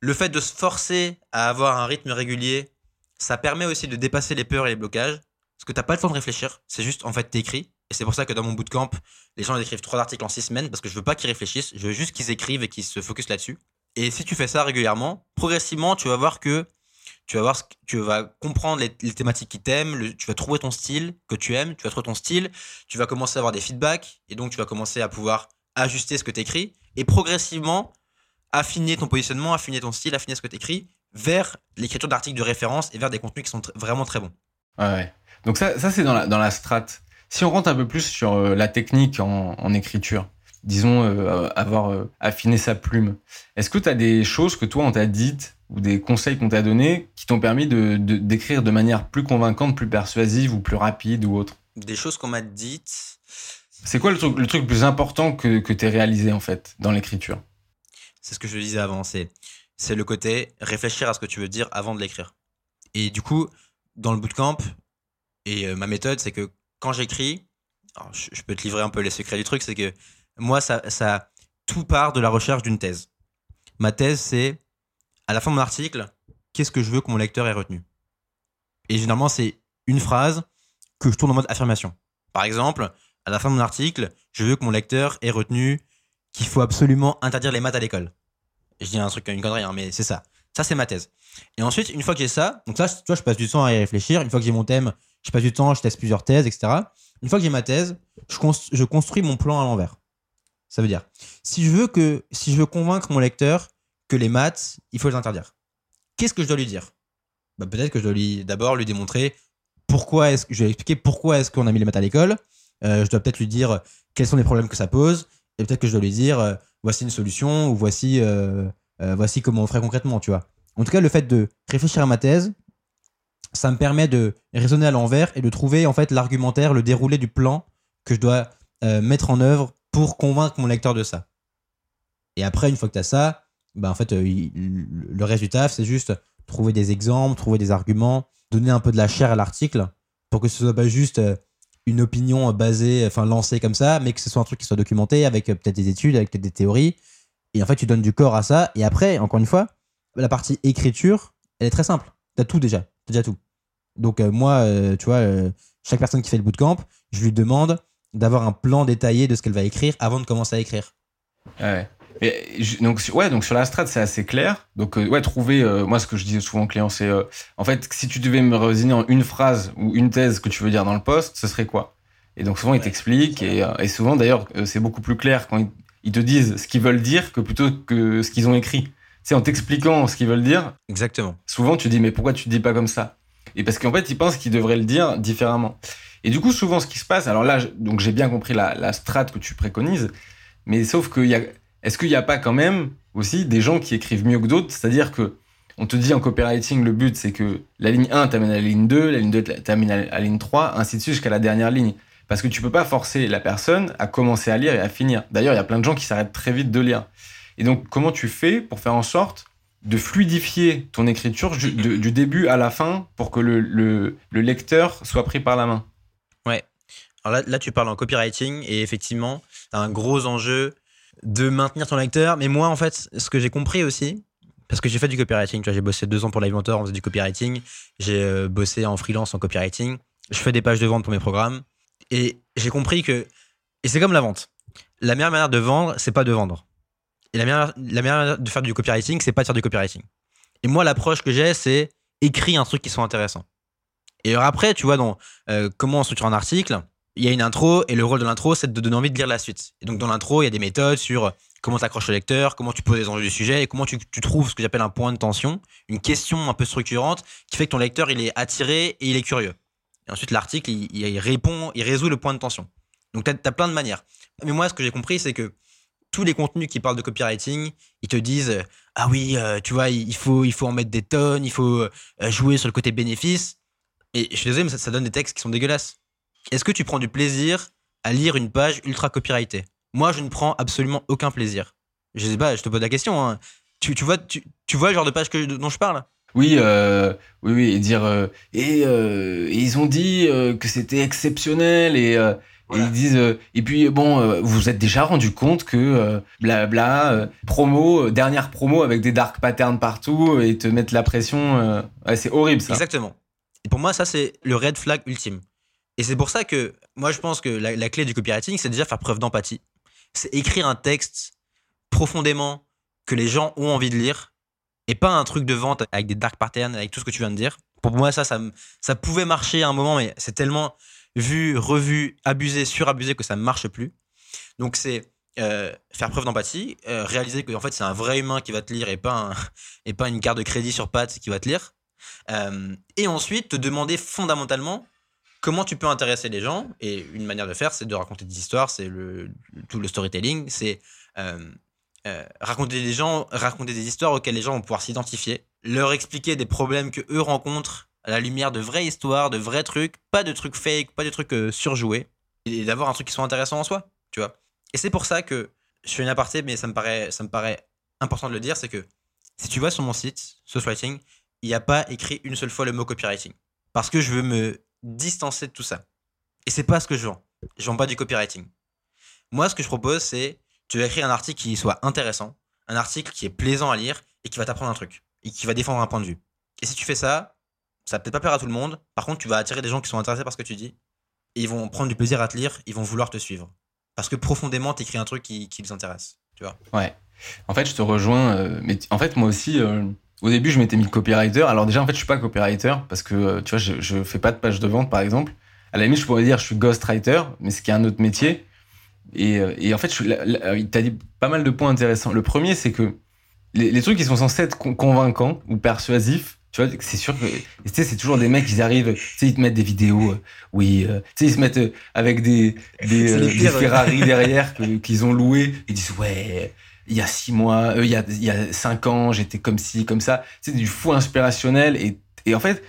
Le fait de se forcer à avoir un rythme régulier, ça permet aussi de dépasser les peurs et les blocages. Parce que tu n'as pas le temps de réfléchir. C'est juste, en fait, t'écris. Et c'est pour ça que dans mon bootcamp, les gens écrivent trois articles en six semaines parce que je veux pas qu'ils réfléchissent. Je veux juste qu'ils écrivent et qu'ils se focusent là-dessus. Et si tu fais ça régulièrement, progressivement, tu vas voir que tu vas voir, tu vas comprendre les, thématiques qui t'aiment, tu vas trouver ton style que tu aimes, tu vas trouver ton style, tu vas commencer à avoir des feedbacks et donc tu vas commencer à pouvoir ajuster ce que tu écris et progressivement affiner ton positionnement, affiner ton style, affiner ce que tu écris vers l'écriture d'articles de référence et vers des contenus qui sont vraiment très bons. Ouais, Donc ça, ça c'est dans la, dans la strat. Si on rentre un peu plus sur euh, la technique en, en écriture, disons, euh, avoir euh, affiné sa plume. Est-ce que tu as des choses que toi, on t'a dites ou des conseils qu'on t'a donnés qui t'ont permis de, d'écrire de, manière plus convaincante, plus persuasive ou plus rapide ou autre Des choses qu'on m'a dites. C'est quoi le truc, le truc le plus important que, que tu réalisé en fait dans l'écriture? C'est ce que je disais avant, c'est, c'est le côté réfléchir à ce que tu veux dire avant de l'écrire. Et du coup, dans le bootcamp, et euh, ma méthode, c'est que quand j'écris, je peux te livrer un peu les secrets du truc, c'est que moi, ça, ça, tout part de la recherche d'une thèse. Ma thèse, c'est, à la fin de mon article, qu'est-ce que je veux que mon lecteur ait retenu? Et généralement, c'est une phrase que je tourne en mode affirmation. Par exemple, à la fin de mon article, je veux que mon lecteur ait retenu qu'il faut absolument interdire les maths à l'école. Je dis un truc, une connerie, hein, mais c'est ça. Ça, c'est ma thèse. Et ensuite, une fois que j'ai ça, donc là, tu vois, je passe du temps à y réfléchir. Une fois que j'ai mon thème, je passe du temps, je teste plusieurs thèses, etc. Une fois que j'ai ma thèse, je, je construis mon plan à l'envers. Ça veut dire, si je veux que, si je veux convaincre mon lecteur que les maths, il faut les interdire, qu'est-ce que je dois lui dire? Bah, Peut-être que je dois d'abord lui démontrer pourquoi est-ce que je vais expliquer pourquoi est-ce qu'on a mis les maths à l'école. Euh, je dois peut-être lui dire quels sont les problèmes que ça pose. Et peut-être que je dois lui dire euh, voici une solution ou voici, euh, voici comment on ferait concrètement, tu vois. En tout cas, le fait de réfléchir à ma thèse, ça me permet de raisonner à l'envers et de trouver en fait l'argumentaire, le déroulé du plan que je dois mettre en œuvre pour convaincre mon lecteur de ça. Et après, une fois que tu as ça, bah en fait, euh, le résultat, c'est juste trouver des exemples, trouver des arguments, donner un peu de la chair à l'article pour que ce soit pas juste euh, une opinion basée, enfin lancée comme ça, mais que ce soit un truc qui soit documenté avec euh, peut-être des études, avec peut-être des théories. Et en fait, tu donnes du corps à ça. Et après, encore une fois, la partie écriture, elle est très simple. Tu as tout déjà. Tu déjà tout. Donc, moi, tu vois, chaque personne qui fait le bootcamp, je lui demande d'avoir un plan détaillé de ce qu'elle va écrire avant de commencer à écrire. Ouais. Donc ouais, donc sur la strat c'est assez clair. Donc euh, ouais, trouver euh, moi ce que je dis souvent aux clients c'est euh, en fait si tu devais me résumer en une phrase ou une thèse que tu veux dire dans le poste, ce serait quoi? Et donc souvent ils t'expliquent et, et, souvent d'ailleurs c'est beaucoup plus clair quand ils, te disent ce qu'ils veulent dire que plutôt que ce qu'ils ont écrit. C'est en t'expliquant ce qu'ils veulent dire. Exactement. Souvent tu dis mais pourquoi tu dis pas comme ça? Et parce qu'en fait ils pensent qu'ils devraient le dire différemment. Et du coup souvent ce qui se passe, alors là donc j'ai bien compris la, la strat que tu préconises, mais sauf qu'il y a est-ce qu'il n'y a pas quand même aussi des gens qui écrivent mieux que d'autres? C'est-à-dire que on te dit en copywriting, le but c'est que la ligne 1 t'amène à la ligne 2, la ligne 2 t'amène à la ligne 3, ainsi de suite jusqu'à la dernière ligne. Parce que tu peux pas forcer la personne à commencer à lire et à finir. D'ailleurs, il y a plein de gens qui s'arrêtent très vite de lire. Et donc, comment tu fais pour faire en sorte de fluidifier ton écriture du, début à la fin pour que le, le, lecteur soit pris par la main? Ouais. Alors là, là, tu parles en copywriting et effectivement, tu as un gros enjeu de maintenir ton lecteur. Mais moi, en fait, ce que j'ai compris aussi, parce que j'ai fait du copywriting, j'ai bossé deux ans pour Live Mentor, on faisait du copywriting, j'ai euh, bossé en freelance en copywriting, je fais des pages de vente pour mes programmes, et j'ai compris que, et c'est comme la vente, la meilleure manière de vendre, c'est pas de vendre. Et la meilleure, la meilleure manière de faire du copywriting, c'est pas de faire du copywriting. Et moi, l'approche que j'ai, c'est écrire un truc qui soit intéressant. Et après, tu vois, euh, comment on structure un article, il y a une intro et le rôle de l'intro, c'est de donner envie de lire la suite. Et donc dans l'intro, il y a des méthodes sur comment tu accroches le lecteur, comment tu poses les enjeux du sujet et comment tu, trouves ce que j'appelle un point de tension, une question un peu structurante qui fait que ton lecteur il est attiré et il est curieux. Et ensuite l'article il, répond, il résout le point de tension. Donc tu as, plein de manières. Mais moi ce que j'ai compris c'est que tous les contenus qui parlent de copywriting, ils te disent ah oui, euh, tu vois, il faut il faut en mettre des tonnes, il faut euh, jouer sur le côté bénéfice. Et je suis désolé mais ça donne des textes qui sont dégueulasses. Est-ce que tu prends du plaisir à lire une page ultra copyrightée? Moi, je ne prends absolument aucun plaisir. Je sais pas, je te pose la question. Hein. Tu, vois, tu, vois le genre de page que, dont je parle? Oui, euh, oui, oui, et dire euh, euh, et, ils ont dit que c'était exceptionnel et, ils disent et puis bon, vous vous êtes déjà rendu compte que blabla promo dernière promo avec des dark patterns partout et te mettre la pression, c'est horrible ça. Exactement. Et pour moi, ça c'est le red flag ultime. Et c'est pour ça que moi je pense que la, clé du copywriting, c'est déjà faire preuve d'empathie. C'est écrire un texte profondément que les gens ont envie de lire et pas un truc de vente avec des dark patterns, avec tout ce que tu viens de dire. Pour moi, ça, ça, pouvait marcher à un moment, mais c'est tellement vu, revu, abusé, surabusé que ça ne marche plus. Donc c'est euh, faire preuve d'empathie, euh, réaliser que en fait c'est un vrai humain qui va te lire et pas, et pas une carte de crédit sur pattes qui va te lire. Euh, et ensuite te demander fondamentalement comment tu peux intéresser les gens Et une manière de faire, c'est de raconter des histoires, c'est le, tout le storytelling, c'est euh, euh, raconter des gens, raconter des histoires auxquelles les gens vont pouvoir s'identifier, leur expliquer des problèmes que eux rencontrent à la lumière de vraies histoires, de vrais trucs, pas de trucs fake, pas de trucs euh, surjoués, et d'avoir un truc qui soit intéressant en soi, tu vois. Et c'est pour ça que je fais une aparté, mais ça me paraît, ça me paraît important de le dire, c'est que si tu vas sur mon site, Writing, il n'y a pas écrit une seule fois le mot copywriting. Parce que je veux me distancer de tout ça. Et c'est pas ce que je vends. Je vends pas du copywriting. Moi, ce que je propose, c'est tu vas écrire un article qui soit intéressant, un article qui est plaisant à lire et qui va t'apprendre un truc et qui va défendre un point de vue. Et si tu fais ça, ça peut-être pas plaire à tout le monde. Par contre, tu vas attirer des gens qui sont intéressés par ce que tu dis et ils vont prendre du plaisir à te lire, ils vont vouloir te suivre. Parce que profondément, tu écris un truc qui, qui les intéresse. Tu vois Ouais. En fait, je te rejoins. Euh, mais en fait, moi aussi, euh, au début, je m'étais mis copywriter. Alors déjà, en fait, je suis pas copywriter parce que euh, tu vois, je, je fais pas de page de vente, par exemple. À la limite, je pourrais dire je suis ghostwriter, mais ce qui est un autre métier. Et, euh, et en fait, tu as dit pas mal de points intéressants. Le premier, c'est que les, trucs qui sont censés être convaincants ou persuasifs, tu vois, c'est sûr que tu sais, c'est toujours des mecs qui arrivent, tu sais, ils te mettent des vidéos, euh, oui, tu sais, ils se mettent avec des des, [laughs] des Ferrari derrière [laughs] qu'ils ont loué, ils disent ouais il y a six mois, euh, il, y a, il y a cinq ans, j'étais comme ci, comme ça. C'est du fou inspirationnel. Et, et en fait,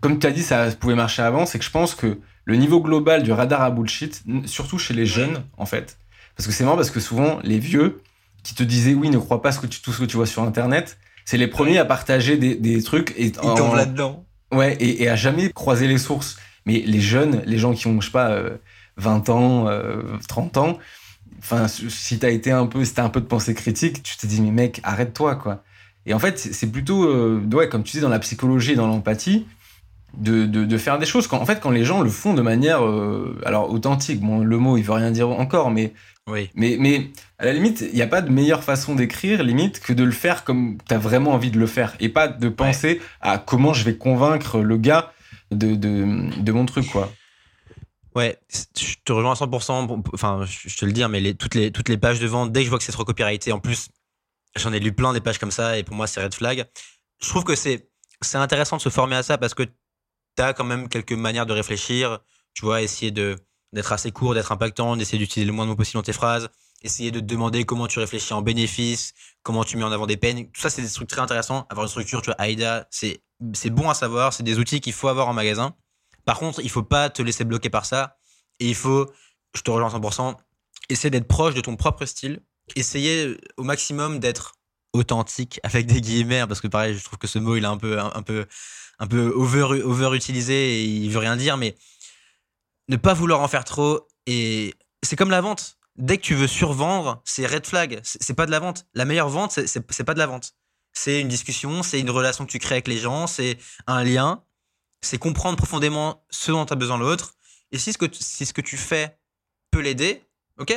comme tu as dit, ça pouvait marcher avant, c'est que je pense que le niveau global du radar à bullshit, surtout chez les jeunes, en fait, parce que c'est marrant parce que souvent, les vieux qui te disaient oui, ne crois pas ce que tu, tout ce que tu vois sur Internet, c'est les premiers à partager des, des trucs. Et Ils tombent là-dedans. Ouais, et, et, à jamais croiser les sources. Mais les jeunes, les gens qui ont, je sais pas, 20 euh, ans, euh, 30 ans, enfin, si t'as été un peu, si t'as un peu de pensée critique, tu te dis, mais mec, arrête-toi, quoi. Et en fait, c'est plutôt, euh, ouais, comme tu dis, dans la psychologie et dans l'empathie, de, de, faire des choses. Quand, en fait, quand les gens le font de manière euh, alors authentique, bon, le mot il veut rien dire encore, mais oui. mais, mais à la limite, il n'y a pas de meilleure façon d'écrire, limite, que de le faire comme tu as vraiment envie de le faire et pas de penser à comment je vais convaincre le gars de, de, de mon truc, quoi. Ouais, je te rejoins à 100%. Enfin, je te le dis, hein, mais les, toutes, les, toutes les pages de vente, dès que je vois que c'est trop copyrighté, en plus, j'en ai lu plein des pages comme ça, et pour moi, c'est red flag. Je trouve que c'est intéressant de se former à ça parce que tu as quand même quelques manières de réfléchir. Tu vois, essayer d'être assez court, d'être impactant, d'essayer d'utiliser le moins de mots possible dans tes phrases, essayer de te demander comment tu réfléchis en bénéfice, comment tu mets en avant des peines. Tout ça, c'est des trucs très intéressants. Avoir une structure, tu vois, AIDA, c'est bon à savoir. C'est des outils qu'il faut avoir en magasin. Par contre, il faut pas te laisser bloquer par ça. Et il faut, je te rejoins 100%, essayer d'être proche de ton propre style. Essayer au maximum d'être authentique avec des guillemets, hein, parce que pareil, je trouve que ce mot, il est un peu, un, peu, un peu over, over utilisé et il veut rien dire, mais ne pas vouloir en faire trop. Et c'est comme la vente. Dès que tu veux survendre, c'est red flag. C'est pas de la vente. La meilleure vente, c'est pas de la vente. C'est une discussion, c'est une relation que tu crées avec les gens, c'est un lien c'est comprendre profondément ce dont tu as besoin l'autre. Et si ce, que, si ce que tu fais peut l'aider, ok,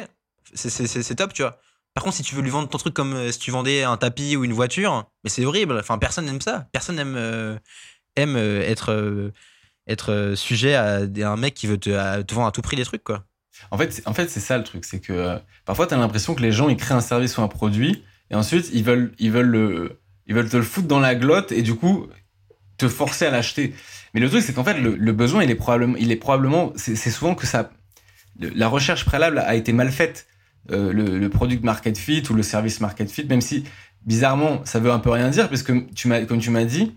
c'est top, tu vois. Par contre, si tu veux lui vendre ton truc comme euh, si tu vendais un tapis ou une voiture, mais c'est horrible. Enfin, personne n'aime ça. Personne aime, euh, aime euh, être, être sujet à, un mec qui veut te, te, vendre à tout prix des trucs, quoi. En fait, en fait c'est ça le truc. C'est que parfois, tu as l'impression que les gens, ils créent un service ou un produit, et ensuite, ils veulent, ils veulent, le, ils veulent te le foutre dans la glotte, et du coup, te forcer à l'acheter. Mais le truc, c'est qu'en fait, le, besoin, il est probablement, il est probablement, c'est souvent que ça, la recherche préalable a été mal faite. Euh, le, product market fit ou le service market fit, même si bizarrement, ça veut un peu rien dire, parce que tu m'as, comme tu m'as dit,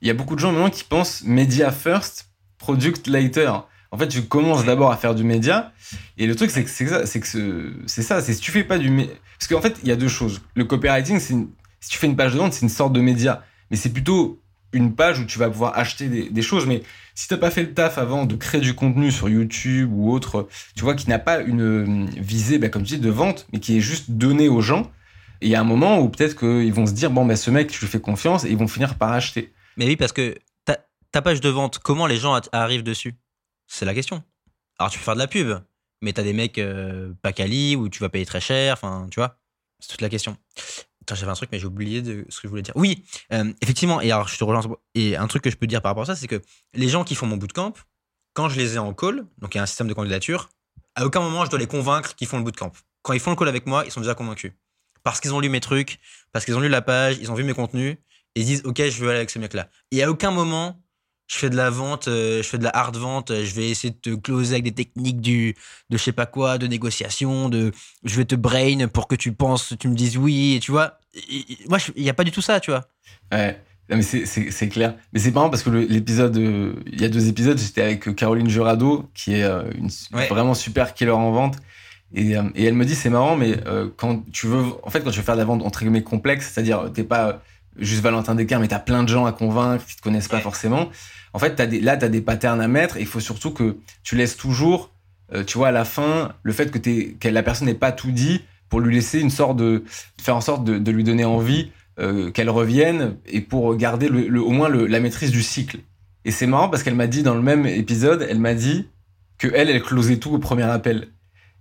il y a beaucoup de gens maintenant qui pensent media first, product later. En fait, tu commences d'abord à faire du média, et le truc, c'est que c'est ça, c'est que c'est ça, c'est si tu fais pas du parce qu'en fait, il y a deux choses. Le copywriting, c'est si tu fais une page de vente, c'est une sorte de média, mais c'est plutôt une page où tu vas pouvoir acheter des, choses. Mais si tu n'as pas fait le taf avant de créer du contenu sur YouTube ou autre, tu vois, qui n'a pas une visée, bah, comme tu dis, de vente, mais qui est juste donné aux gens, il y a un moment où peut-être qu'ils vont se dire, bon, bah, ce mec, je lui fais confiance, et ils vont finir par acheter. Mais oui, parce que ta, page de vente, comment les gens arrivent dessus? C'est la question. Alors, tu peux faire de la pub, mais tu as des mecs euh, pas quali, où tu vas payer très cher, enfin, tu vois, c'est toute la question j'avais un truc, mais j'ai oublié de ce que je voulais dire. Oui, euh, effectivement. Et alors, je te relance. Et un truc que je peux dire par rapport à ça, c'est que les gens qui font mon bootcamp, quand je les ai en call, donc il y a un système de candidature, à aucun moment je dois les convaincre qu'ils font le bootcamp. Quand ils font le call avec moi, ils sont déjà convaincus. Parce qu'ils ont lu mes trucs, parce qu'ils ont lu la page, ils ont vu mes contenus, et ils disent, OK, je veux aller avec ce mec-là. Et à aucun moment, je fais de la vente, euh, je fais de la hard vente, euh, je vais essayer de te closer avec des techniques du, de je sais pas quoi, de négociation, de je vais te brain pour que tu penses, tu me dises oui, et tu vois. moi, il n'y a pas du tout ça, tu vois. Ouais. mais c'est clair. Mais c'est marrant parce que l'épisode, euh, il y a deux épisodes, j'étais avec Caroline Jurado, qui est une, vraiment super killer en vente. Et, et elle me dit, c'est marrant, mais quand tu veux, en fait, quand tu veux faire de la vente entre guillemets complexe, c'est-à-dire, t'es pas juste Valentin Descartes, mais tu as plein de gens à convaincre qui te connaissent pas forcément. En fait, as des, là, tu as des patterns à mettre et il faut surtout que tu laisses toujours, euh, tu vois, à la fin, le fait que, que la personne n'ait pas tout dit pour lui laisser une sorte de. faire en sorte de, lui donner envie euh, qu'elle revienne et pour garder le, au moins la maîtrise du cycle. Et c'est marrant parce qu'elle m'a dit dans le même épisode, elle m'a dit que elle, elle closait tout au premier appel.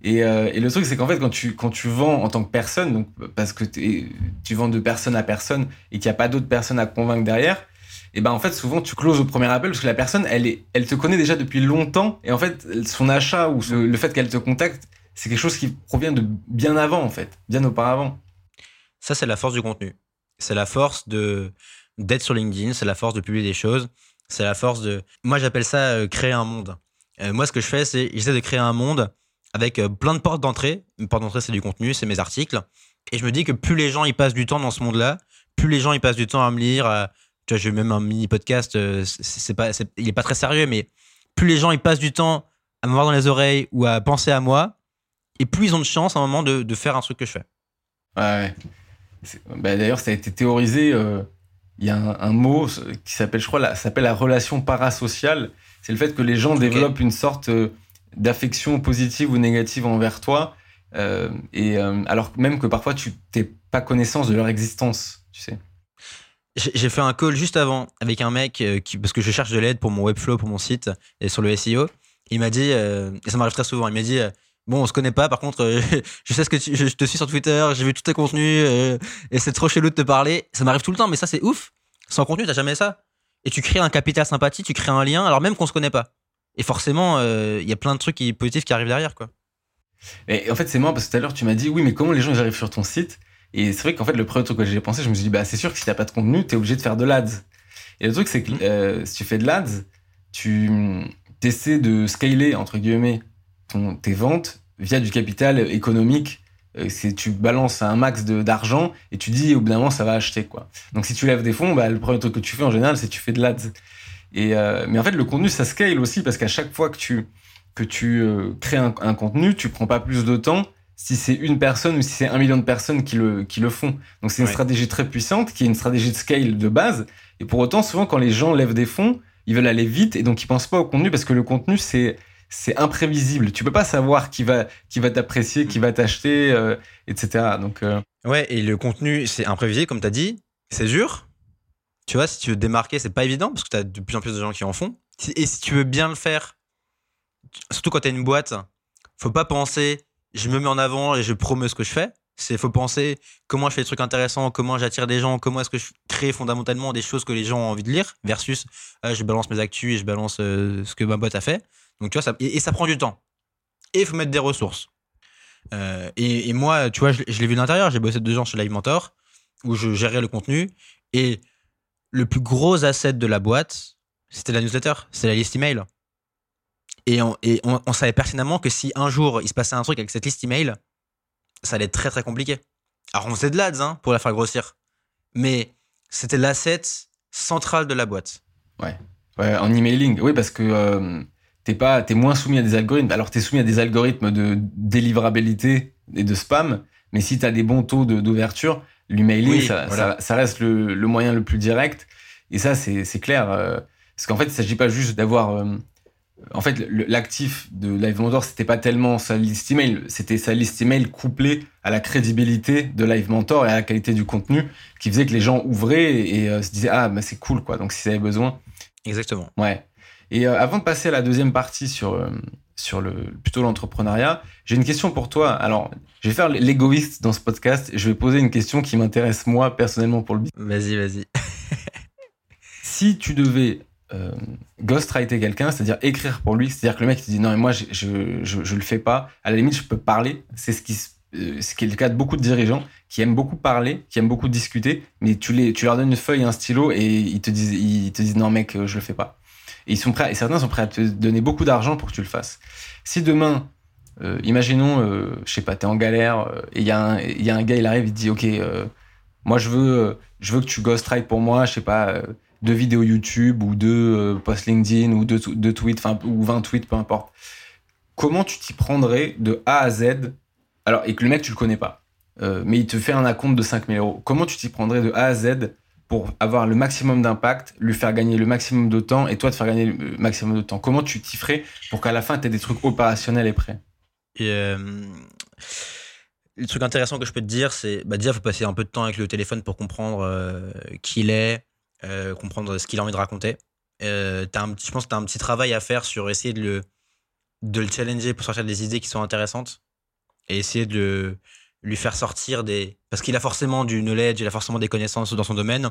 Et, euh, et, le truc, c'est qu'en fait, quand tu, quand tu vends en tant que personne, donc parce que tu vends de personne à personne et qu'il n'y a pas d'autres personnes à convaincre derrière, et ben en fait, souvent, tu closes au premier appel parce que la personne, elle, est, elle te connaît déjà depuis longtemps. Et en fait, son achat ou le fait qu'elle te contacte, c'est quelque chose qui provient de bien avant, en fait, bien auparavant. Ça, c'est la force du contenu. C'est la force de d'être sur LinkedIn, c'est la force de publier des choses, c'est la force de. Moi, j'appelle ça euh, créer un monde. Euh, moi, ce que je fais, c'est j'essaie de créer un monde avec euh, plein de portes d'entrée. Une porte d'entrée, c'est du contenu, c'est mes articles. Et je me dis que plus les gens y passent du temps dans ce monde-là, plus les gens y passent du temps à me lire. À... Tu vois, j'ai même un mini podcast, euh, c'est pas, il est pas très sérieux, mais plus les gens y passent du temps à me voir dans les oreilles ou à penser à moi, et plus ils ont de chance à un moment de, de faire un truc que je fais. Ouais. Bah, D'ailleurs, ça a été théorisé. Euh, il y a un, mot qui s'appelle, je crois, la, s'appelle la relation parasociale. C'est le fait que les gens développent une sorte d'affection positive ou négative envers toi. Euh, et euh, alors même que parfois tu n'es pas connaissance de leur existence, tu sais. J'ai fait un call juste avant avec un mec euh, parce que je cherche de l'aide pour mon webflow, pour mon site et sur le SEO. Il m'a dit, et ça m'arrive très souvent, il m'a dit, bon, on se connaît pas, par contre, [laughs] je sais ce que tu, je te suis sur Twitter, j'ai vu tous tes contenus et c'est trop chelou de te parler. Ça m'arrive tout le temps, mais ça c'est ouf. Sans contenu, t'as jamais ça. Et tu crées un capital sympathie, tu crées un lien, alors même qu'on se connaît pas. Et forcément, il y a plein de trucs positifs qui arrivent derrière, quoi. Et en fait, c'est moi parce que tout à l'heure, tu m'as dit, oui, mais comment les gens ils arrivent sur ton site? Et c'est vrai qu'en fait, le premier truc que j'ai pensé, je me suis dit, bah, c'est sûr que si t'as pas de contenu, t'es obligé de faire de l'ads. Et le truc, c'est que mmh. euh, si tu fais de l'ads, tu essaies de scaler, entre guillemets, ton, tes ventes via du capital économique. Euh, c'est tu balances un max d'argent et tu dis, au bout d'un moment, ça va acheter, quoi. Donc, si tu lèves des fonds, bah, le premier truc que tu fais en général, c'est que tu fais de l'ads. Et, euh, mais en fait, le contenu, ça scale aussi parce qu'à chaque fois que tu, que tu crées un, un contenu, tu prends pas plus de temps si c'est une personne ou si c'est un million de personnes qui le, qui le font. Donc c'est une stratégie très puissante qui est une stratégie de scale de base. Et pour autant, souvent, quand les gens lèvent des fonds, ils veulent aller vite et donc ils pensent pas au contenu parce que le contenu, c'est c'est imprévisible. Tu peux pas savoir qui va qui va t'apprécier, qui va t'acheter, euh, etc. Donc euh, ouais, et le contenu, c'est imprévisible comme tu as dit. C'est dur. Tu vois, si tu veux démarquer, c'est pas évident parce que tu as de plus en plus de gens qui en font. Et si tu veux bien le faire, surtout quand tu as une boîte, faut pas penser je me mets en avant et je promeux ce que je fais. C'est faut penser comment je fais des trucs intéressants, comment j'attire des gens, comment est-ce que je crée fondamentalement des choses que les gens ont envie de lire versus euh, je balance mes actus et je balance euh, ce que ma boîte a fait. Donc tu vois et, ça prend du temps. Et il faut mettre des ressources. Euh, et, moi, tu vois, je, l'ai vu de l'intérieur. J'ai bossé deux ans chez Live Mentor où je gérais le contenu et le plus gros asset de la boîte, c'était la newsletter, c'est la liste email. Et, on, on, savait pertinemment que si un jour il se passait un truc avec cette liste email, ça allait être très très compliqué. Alors on faisait de l'ads hein, pour la faire grossir, mais c'était l'asset central de la boîte. Ouais. ouais, en emailing, oui, parce que euh, t'es pas, es moins soumis à des algorithmes. Alors t'es soumis à des algorithmes de délivrabilité et de spam, mais si t'as des bons taux d'ouverture, l'emailing, ça, ça, reste le, le, moyen le plus direct. Et ça, c'est clair. Euh, parce qu'en fait, il s'agit pas juste d'avoir euh, en fait, l'actif de Live Mentor, c'était pas tellement sa liste email, c'était sa liste email couplée à la crédibilité de Live Mentor et à la qualité du contenu qui faisait que les gens ouvraient et, euh, se disaient ah bah c'est cool quoi. Donc si avaient besoin. Exactement. Ouais. Et euh, avant de passer à la deuxième partie sur euh, sur le plutôt l'entrepreneuriat, j'ai une question pour toi. Alors, je vais faire l'égoïste dans ce podcast et je vais poser une question qui m'intéresse moi personnellement pour le business. Vas-y, vas-y. [laughs] si tu devais euh, ghostwriter quelqu'un, c'est-à-dire écrire pour lui, c'est-à-dire que le mec il dit non mais moi je, je, je, le fais pas, à la limite je peux parler, c'est ce qui euh, ce qui est le cas de beaucoup de dirigeants qui aiment beaucoup parler, qui aiment beaucoup discuter, mais tu les tu leur donnes une feuille et un stylo et ils te disent ils te disent non mec je le fais pas. Et ils sont prêts et certains sont prêts à te donner beaucoup d'argent pour que tu le fasses. Si demain euh, imaginons euh, je sais pas, tu es en galère et il y a un gars il arrive il te dit OK moi je veux je veux que tu ghostwrite pour moi, je sais pas deux vidéos YouTube ou deux euh, posts LinkedIn ou deux, tweets, enfin, ou 20 tweets, peu importe. Comment tu t'y prendrais de A à Z Alors, et que le mec, tu le connais pas, euh, mais il te fait un acompte de 5000 euros. Comment tu t'y prendrais de A à Z pour avoir le maximum d'impact, lui faire gagner le maximum de temps et toi te faire gagner le maximum de temps Comment tu t'y ferais pour qu'à la fin, tu aies des trucs opérationnels et prêts? Euh, Le truc intéressant que je peux te dire, c'est bah déjà, il faut passer un peu de temps avec le téléphone pour comprendre qui il est, euh, comprendre ce qu'il a envie de raconter. Euh, as un, je pense que tu as un petit travail à faire sur essayer de le, de le challenger pour sortir des idées qui sont intéressantes et essayer de lui faire sortir des. Parce qu'il a forcément du knowledge, il a forcément des connaissances dans son domaine.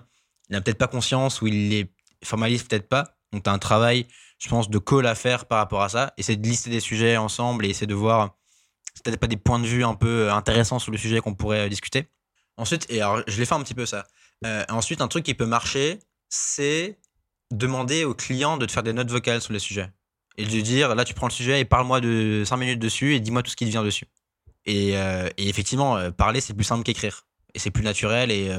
Il n'a peut-être pas conscience ou il les formalise peut-être pas. Donc, tu as un travail, je pense, de call à faire par rapport à ça. Essayer de lister des sujets ensemble et essayer de voir peut-être pas des points de vue un peu intéressants sur le sujet qu'on pourrait discuter. Ensuite, et alors je l'ai fait un petit peu ça. Euh, ensuite, un truc qui peut marcher, c'est demander au client de te faire des notes vocales sur le sujet. Et de lui dire, là, tu prends le sujet et parle-moi de 5 minutes dessus et dis-moi tout ce qui te vient dessus. Et, euh, effectivement, euh, parler, c'est plus simple qu'écrire. Et c'est plus naturel. Et,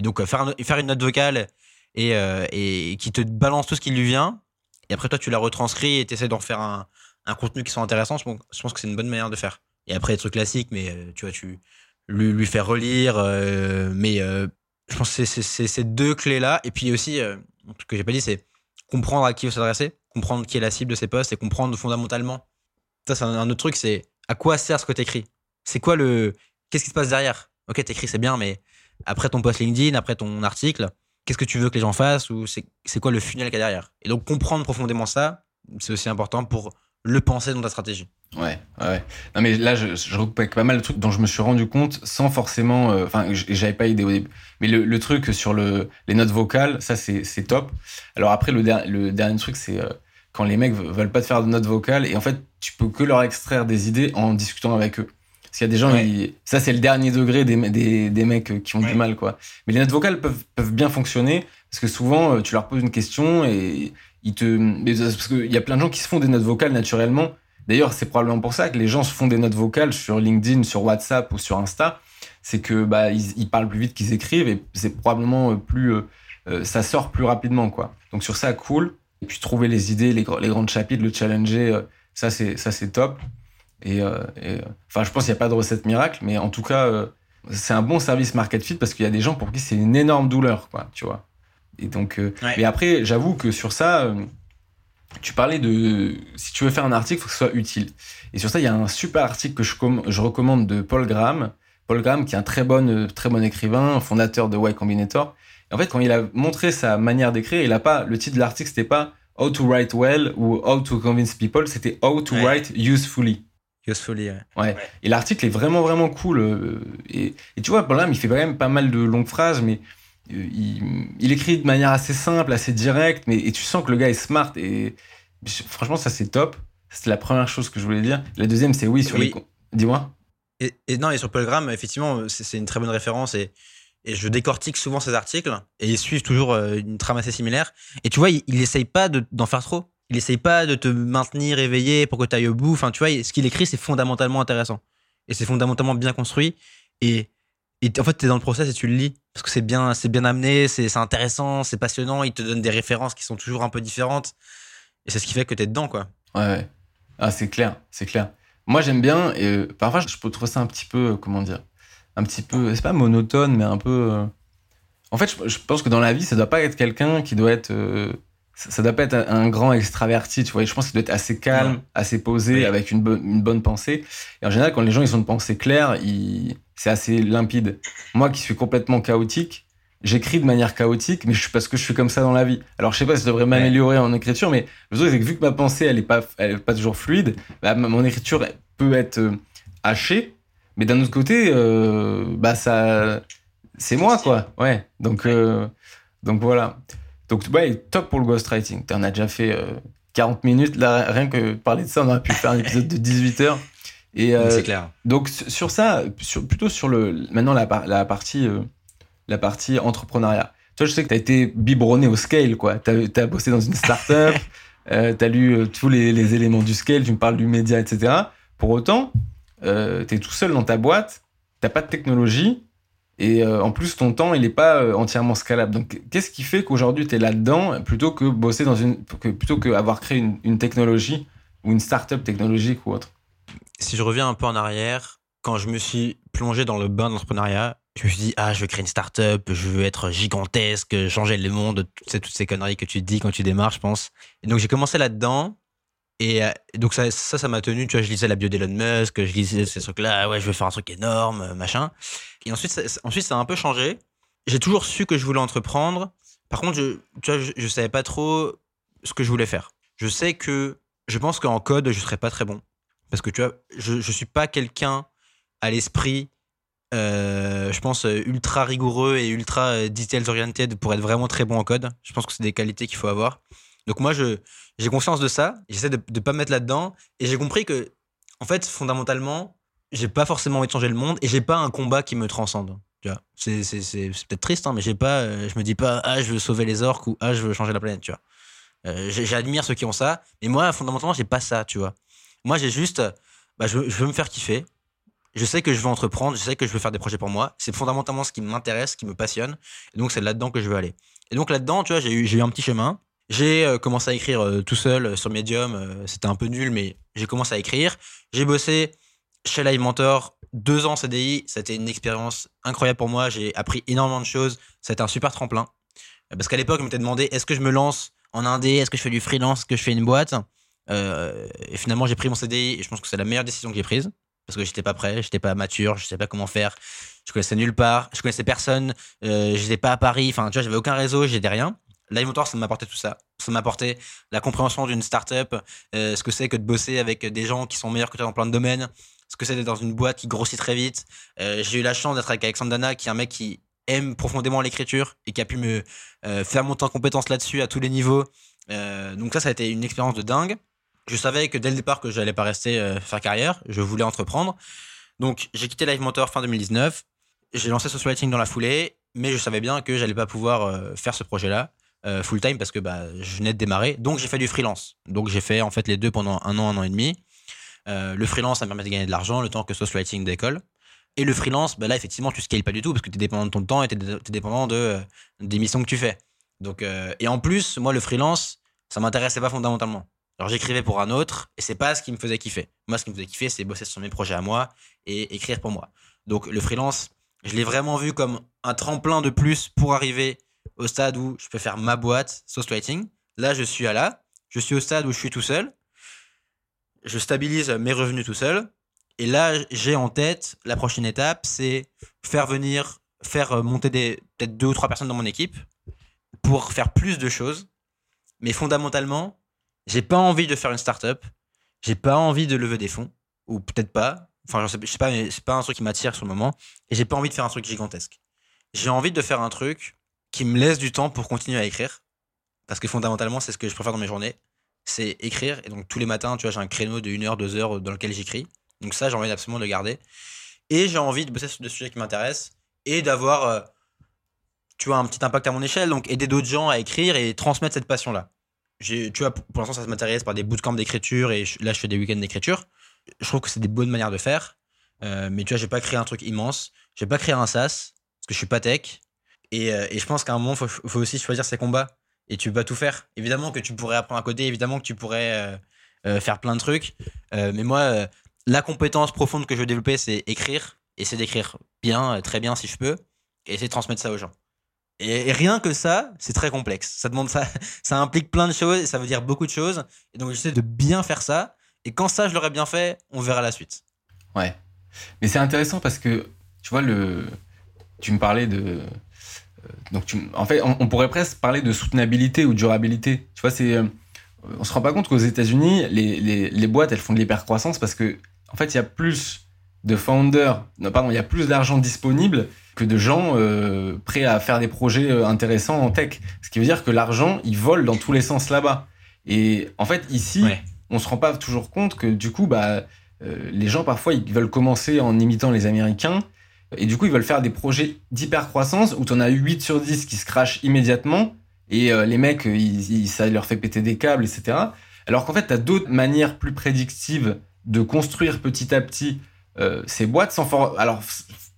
donc, faire, faire une note vocale et, et, qui te balance tout ce qui lui vient. Et après, toi, tu la retranscris et tu essaies d'en faire un, un, contenu qui soit intéressant. Je pense que c'est une bonne manière de faire. Et après, des trucs classiques, mais tu vois, tu lui, lui faire relire. mais je pense que c'est ces deux clés-là. Et puis aussi, euh, ce que j'ai pas dit, c'est comprendre à qui il faut s'adresser, comprendre qui est la cible de ces postes et comprendre fondamentalement. Ça, c'est un, autre truc, c'est à quoi sert ce que tu écris C'est quoi le. Qu'est-ce qui se passe derrière? Ok, t'écris, c'est bien, mais après ton post LinkedIn, après ton article, qu'est-ce que tu veux que les gens fassent? Ou c'est quoi le funnel qu'il y a derrière? Et donc comprendre profondément ça, c'est aussi important pour le penser dans ta stratégie. Ouais, ouais. Non, mais là, je, je recoupe avec pas mal de trucs dont je me suis rendu compte sans forcément. euh, Enfin, j'avais pas idée au début. Mais le, truc sur le, les notes vocales, ça, c'est top. Alors après, le, der- le dernier truc, c'est euh, quand les mecs ve- veulent pas te faire de notes vocales et en fait, tu peux que leur extraire des idées en discutant avec eux. Parce qu'il y a des gens, Ouais. ils- ça, c'est le dernier degré des, des, des mecs euh, qui ont Ouais. du mal, quoi. Mais les notes vocales peuvent, peuvent bien fonctionner parce que souvent, euh, tu leur poses une question et ils te. mais Parce qu'il y a plein de gens qui se font des notes vocales naturellement. D'ailleurs, c'est probablement pour ça que les gens se font des notes vocales sur LinkedIn, sur WhatsApp ou sur Insta. C'est que bah ils, ils parlent plus vite qu'ils écrivent et c'est probablement euh, plus euh, ça sort plus rapidement quoi. Donc sur ça cool. Et puis trouver les idées, les, les grands chapitres, le challenger, euh, ça c'est ça c'est top. Et, euh, et, euh, enfin je pense qu'il n'y a pas de recette miracle, mais en tout cas euh, c'est un bon service market fit parce qu'il y a des gens pour qui c'est une énorme douleur quoi, tu vois. Et donc euh, Ouais. mais après j'avoue que sur ça tu parlais de si tu veux faire un article, il faut que ce soit utile. Et sur ça, il y a un super article que je, je recommande de Paul Graham. Paul Graham, qui est un très bon, très bon écrivain, fondateur de Y Combinator. Et en fait, quand il a montré sa manière d'écrire, il a pas le titre de l'article, c'était pas How to write well ou How to convince people, c'était How to Ouais. write usefully. Usefully, ouais. Ouais. Et l'article est vraiment, vraiment cool. euh, Et, et tu vois, Paul Graham, il fait quand même pas mal de longues phrases, mais euh, il, il écrit de manière assez simple, assez directe, mais et tu sens que le gars est smart. Et franchement, ça, c'est top. C'était la première chose que je voulais dire. La deuxième, c'est oui sur Oui. les. Dis-moi. Et, et non, et sur Pelgram, effectivement, c'est c'est une très bonne référence et, et je décortique souvent ces articles et ils suivent toujours euh, une trame assez similaire. Et tu vois, il, il essaye pas de- d'en faire trop. Il essaye pas de te maintenir éveillé pour que tu ailles au bout. Enfin, tu vois, ce qu'il écrit, c'est fondamentalement intéressant. Et c'est fondamentalement bien construit. Et, en fait, tu es dans le process et tu le lis. Parce que c'est bien, bien amené, c'est c'est intéressant, c'est passionnant. Il te donne des références qui sont toujours un peu différentes. Et c'est ce qui fait que tu es dedans, quoi. Ouais, ouais. Ah, c'est clair, c'est clair. Moi, j'aime bien, et euh, parfois, je peux trouver ça un petit peu, euh, comment dire, un petit peu, c'est pas monotone, mais un peu. euh, En fait, je, je pense que dans la vie, ça doit pas être quelqu'un qui doit être. euh, Ça, ça doit pas être un, un grand extraverti, tu vois. Et je pense qu'il doit être assez calme, assez posé, avec une, bonne- une bonne pensée. Et en général, quand les gens ils ont une pensée claire, ils... c'est assez limpide. Moi qui suis complètement chaotique, j'écris de manière chaotique, mais je suis parce que je suis comme ça dans la vie. Alors je sais pas si je devrais m'améliorer en écriture, mais le truc c'est que vu que ma pensée elle est pas, elle est pas toujours fluide, bah, ma- mon écriture elle peut être euh, hachée, mais d'un autre côté, euh, bah ça, c'est moi quoi. Ouais. Donc euh, donc voilà. Donc ouais, top pour le ghostwriting. T'en as déjà fait euh, 40 minutes là, rien que parler de ça, on aurait pu faire un épisode de 18 heures. Et euh, c'est clair. donc su- sur ça, sur, plutôt sur le maintenant la, par- la partie euh, la partie entrepreneuriat. Toi, je sais que tu as été biberonné au scale, quoi. Tu as, bossé dans une startup, [laughs] euh, tu as lu euh, tous les, les éléments du scale, tu me parles du média, etc. Pour autant, euh, tu es tout seul dans ta boîte, t'as pas de technologie, et euh, en plus, ton temps, il n'est pas euh, entièrement scalable. Donc, qu'est-ce qui fait qu'aujourd'hui, tu es là-dedans plutôt que bosser dans une. que- plutôt qu'avoir créé une, technologie ou une startup technologique ou autre? Si je reviens un peu en arrière, quand je me suis plongé dans le bain de l'entrepreneuriat, je me suis dit, ah, je veux créer une start-up, je veux être gigantesque, changer le monde, toutes ces, toutes ces conneries que tu dis quand tu démarres, je pense. Et donc, j'ai commencé là-dedans. Et euh, donc, ça, ça, m'a tenu. Tu vois, je lisais la bio d'Elon Musk, je lisais ces trucs-là, ouais, je veux faire un truc énorme, euh, machin. Et ensuite, ça, ensuite, ça a un peu changé. J'ai toujours su que je voulais entreprendre. Par contre, je, tu vois, je, savais pas trop ce que je voulais faire. Je sais que je pense qu'en code, je serais pas très bon. Parce que tu vois, je, je suis pas quelqu'un à l'esprit, euh, je pense, ultra rigoureux et ultra details oriented pour être vraiment très bon en code. Je pense que c'est des qualités qu'il faut avoir. Donc moi, j'ai conscience de ça. J'essaie de ne pas me mettre là-dedans. Et j'ai compris que, en fait, fondamentalement, j'ai pas forcément envie de changer le monde et j'ai pas un combat qui me transcende. C'est, peut-être triste, hein, mais j'ai pas, euh, je me dis pas, ah, je veux sauver les orques ou ah, je veux changer la planète, tu vois. Euh, j'admire ceux qui ont ça, mais moi, fondamentalement, j'ai pas ça, tu vois. Moi, j'ai juste, bah, je, veux- me faire kiffer. Je sais que je veux entreprendre, je sais que je veux faire des projets pour moi. C'est fondamentalement ce qui m'intéresse, qui me passionne. Et donc, c'est là-dedans que je veux aller. Et donc, là-dedans, tu vois, j'ai eu, eu un petit chemin. J'ai euh, commencé à écrire euh, tout seul euh, sur Medium. C'était un peu nul, mais j'ai commencé à écrire. J'ai bossé chez Live Mentor deux ans CDI. C'était une expérience incroyable pour moi. J'ai appris énormément de choses. C'était un super tremplin. Parce qu'à l'époque, je m'étais demandé est-ce que je me lance en indé Est-ce que je fais du freelance Est-ce que je fais une boîte? Et finalement, j'ai pris mon CDI et je pense que c'est la meilleure décision que j'ai prise. Parce que j'étais pas prêt, j'étais pas mature, je sais pas comment faire. je connaissais nulle part, je connaissais personne, euh, j'étais pas à Paris, enfin, tu vois, j'avais aucun réseau, j'étais rien. Live Mentor, ça m'apportait tout ça. Ça m'apportait la compréhension d'une startup, euh, ce que c'est que de bosser avec des gens qui sont meilleurs que toi dans plein de domaines, ce que c'est d'être dans une boîte qui grossit très vite. Euh, j'ai eu la chance d'être avec Alexandre Dana, qui est un mec qui aime profondément l'écriture et qui a pu me euh, faire monter en compétence là-dessus à tous les niveaux. Euh, donc ça, ça a été une expérience de dingue. Je savais que dès le départ que j'allais pas rester faire carrière, je voulais entreprendre. Donc j'ai quitté Live Mentor fin 2019. J'ai lancé Social Writing dans la foulée, mais je savais bien que j'allais pas pouvoir faire ce projet-là euh, full time parce que bah, je venais de démarrer. Donc j'ai fait du freelance. Donc j'ai fait en fait les deux pendant un an, un an et demi. Euh, le freelance, ça me permet de gagner de l'argent le temps que Social Writing décolle. Et le freelance, bah là, effectivement, tu scales pas du tout parce que tu es dépendant de ton temps et tu es, dépendant de, euh, des missions que tu fais. Donc, et en plus, moi, le freelance, ça m'intéressait pas fondamentalement. Alors, j'écrivais pour un autre et c'est pas ce qui me faisait kiffer. Moi, ce qui me faisait kiffer, c'est bosser sur mes projets à moi et écrire pour moi. Donc, le freelance, je l'ai vraiment vu comme un tremplin de plus pour arriver au stade où je peux faire ma boîte, Source Writing. Là, je suis à là. Je suis au stade où je suis tout seul. Je stabilise mes revenus tout seul. Et là, j'ai en tête la prochaine étape, c'est faire venir, faire euh, monter des peut-être deux ou trois personnes dans mon équipe pour faire plus de choses. Mais fondamentalement, j'ai pas envie de faire une startup. J'ai pas envie de lever des fonds ou peut-être pas. Enfin, je sais, sais pas, mais c'est pas un truc qui m'attire sur le moment. Et j'ai pas envie de faire un truc gigantesque. J'ai envie de faire un truc qui me laisse du temps pour continuer à écrire. Parce que fondamentalement, c'est ce que je préfère dans mes journées. C'est écrire. Et donc, tous les matins, tu vois, j'ai un créneau de 1 heure, 2 heures dans lequel j'écris. Donc, ça, j'ai envie absolument de le garder. Et j'ai envie de bosser sur des sujets qui m'intéressent et d'avoir, euh, tu vois, un petit impact à mon échelle. Donc, aider d'autres gens à écrire et transmettre cette passion-là. Tu vois, pour l'instant, ça se matérialise par des bootcamps d'écriture et là, je fais des week-ends d'écriture. Je trouve que c'est des bonnes manières de faire. Euh, mais tu vois, j'ai pas créé un truc immense. J'ai pas créé un SaaS parce que je suis pas tech. Et, euh, et je pense qu'à un moment, il faut, aussi choisir ses combats. Et tu pas tout faire. Évidemment que tu pourrais apprendre à côté, évidemment que tu pourrais euh, euh, faire plein de trucs. Mais moi, la compétence profonde que je veux développer, c'est écrire. Et c'est d'écrire bien, très bien si je peux. Et essayer de transmettre ça aux gens. Et, rien que ça, c'est très complexe. Ça demande [laughs] ça implique plein de choses et ça veut dire beaucoup de choses. Et donc j'essaie de bien faire ça. Et quand ça, je l'aurai bien fait, on verra la suite. Ouais. Mais c'est intéressant parce que, tu vois, le... tu me parlais de. Euh, Donc, tu... en fait, on, on pourrait presque parler de soutenabilité ou de durabilité. Tu vois, c'est. euh, On se rend pas compte qu'aux États-Unis, les, les, les boîtes, elles font de l'hypercroissance parce que, en fait, il y a plus de founders, non, pardon, il y a plus d'argent disponible que de gens euh, prêts à faire des projets intéressants en tech. Ce qui veut dire que l'argent, il vole dans tous les sens là-bas. Et en fait, ici, Ouais. on se rend pas toujours compte que du coup, bah, euh, les gens parfois ils veulent commencer en imitant les Américains et du coup ils veulent faire des projets d'hyper croissance où tu en as 8 sur 10 qui se crachent immédiatement et euh, les mecs euh, ils, ils- ça leur fait péter des câbles etc. Alors qu'en fait tu as d'autres manières plus prédictives de construire petit à petit euh, ces boîtes sans for- alors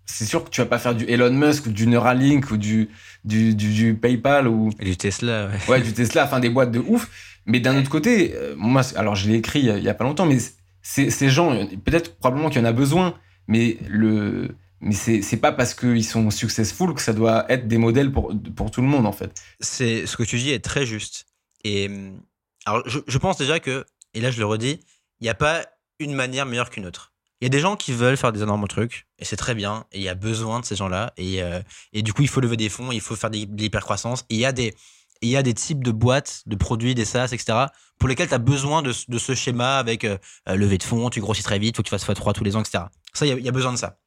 c'est sûr que tu vas pas faire du Elon Musk ou du Neuralink ou du du, du, du PayPal ou Et du Tesla, ouais. ouais, du Tesla, enfin des boîtes de ouf. Mais d'un autre côté, euh, moi, alors je l'ai écrit il y a- pas longtemps, mais ces gens, peut-être probablement qu'il y en a besoin, mais le, mais c'est pas parce qu'ils sont successful que ça doit être des modèles pour pour tout le monde en fait. c'est ce que tu dis est très juste. Et hum, alors, je, je pense déjà que, et là je le redis, il n'y a pas une manière meilleure qu'une autre. Il y a des gens qui veulent faire des énormes trucs, et c'est très bien, et il y a besoin de ces gens-là, et, euh, et du coup il faut lever des fonds, il faut faire des- de l'hypercroissance, il y a des il y a des types de boîtes, de produits, des SaaS, etc., pour lesquels tu as besoin de, ce- schéma avec euh, euh, levée de fonds, tu grossis très vite, faut que tu fasses x3 tous les ans, etc. Ça, il y, a besoin de ça.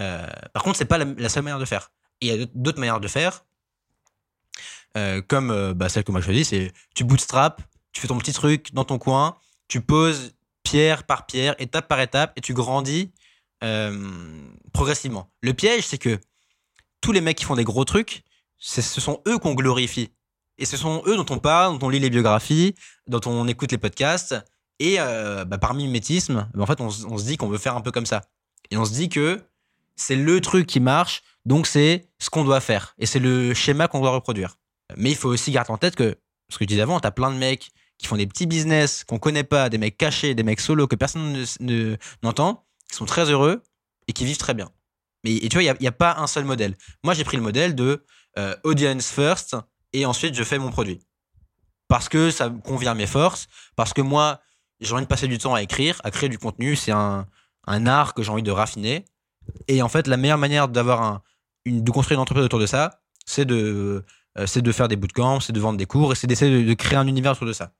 Euh, par contre, c'est pas la, seule manière de faire. Il y a d'autres manières de faire, euh, comme euh, bah, celle que moi je choisis, c'est tu bootstrap, tu fais ton petit truc dans ton coin, tu poses pierre par pierre, étape par étape, et tu grandis progressivement. Le piège, c'est que tous les mecs qui font des gros trucs, ce sont eux qu'on glorifie. Et ce sont eux dont on parle, dont on lit les biographies, dont on écoute les podcasts. Et euh, bah, par mimétisme, bah, en fait, on se dit qu'on veut faire un peu comme ça. Et on se dit que c'est le truc qui marche, donc c'est ce qu'on doit faire. Et c'est le schéma qu'on doit reproduire. Mais il faut aussi garder en tête que, ce que je disais avant, t'as plein de mecs qui font des petits business qu'on connaît pas, des mecs cachés, des mecs solos que personne ne- ne- n'entend, qui sont très heureux et qui vivent très bien. Mais et tu vois, il n'y a, pas un seul modèle. Moi, j'ai pris le modèle de euh, audience first et ensuite je fais mon produit. Parce que ça convient à mes forces, parce que moi, j'ai envie de passer du temps à écrire, à créer du contenu. C'est un art que j'ai envie de raffiner. Et en fait, la meilleure manière d'avoir un, de construire une entreprise autour de ça, c'est de, euh, de faire des bootcamps, c'est de vendre des cours et c'est d'essayer de, créer un univers autour de ça.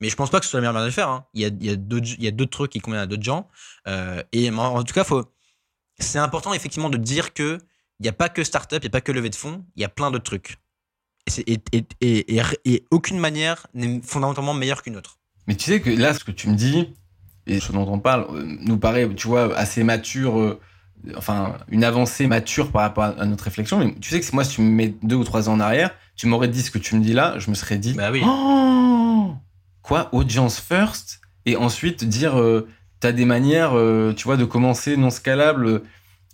Mais je pense pas que ce soit la meilleure manière de le faire. hein. Il y a, il y a d'autres trucs qui conviennent à d'autres gens. Euh, et en, tout cas, c'est important effectivement de dire que il n'y a pas que startup, il n'y a pas que levée de fonds, il y a plein d'autres trucs. Et, et, et, et, aucune manière n'est fondamentalement meilleure qu'une autre. Mais tu sais que là, ce que tu me dis, et ce dont on parle, euh, nous paraît, tu vois, assez mature, enfin, une avancée mature par rapport à notre réflexion. Mais tu sais que moi, si tu me mets deux ou trois ans en arrière, tu m'aurais dit ce que tu me dis là, je me serais dit, Bah oui. Oh quoi, audience first, et ensuite dire, euh, t'as des manières, euh, tu vois, de commencer non scalable. euh,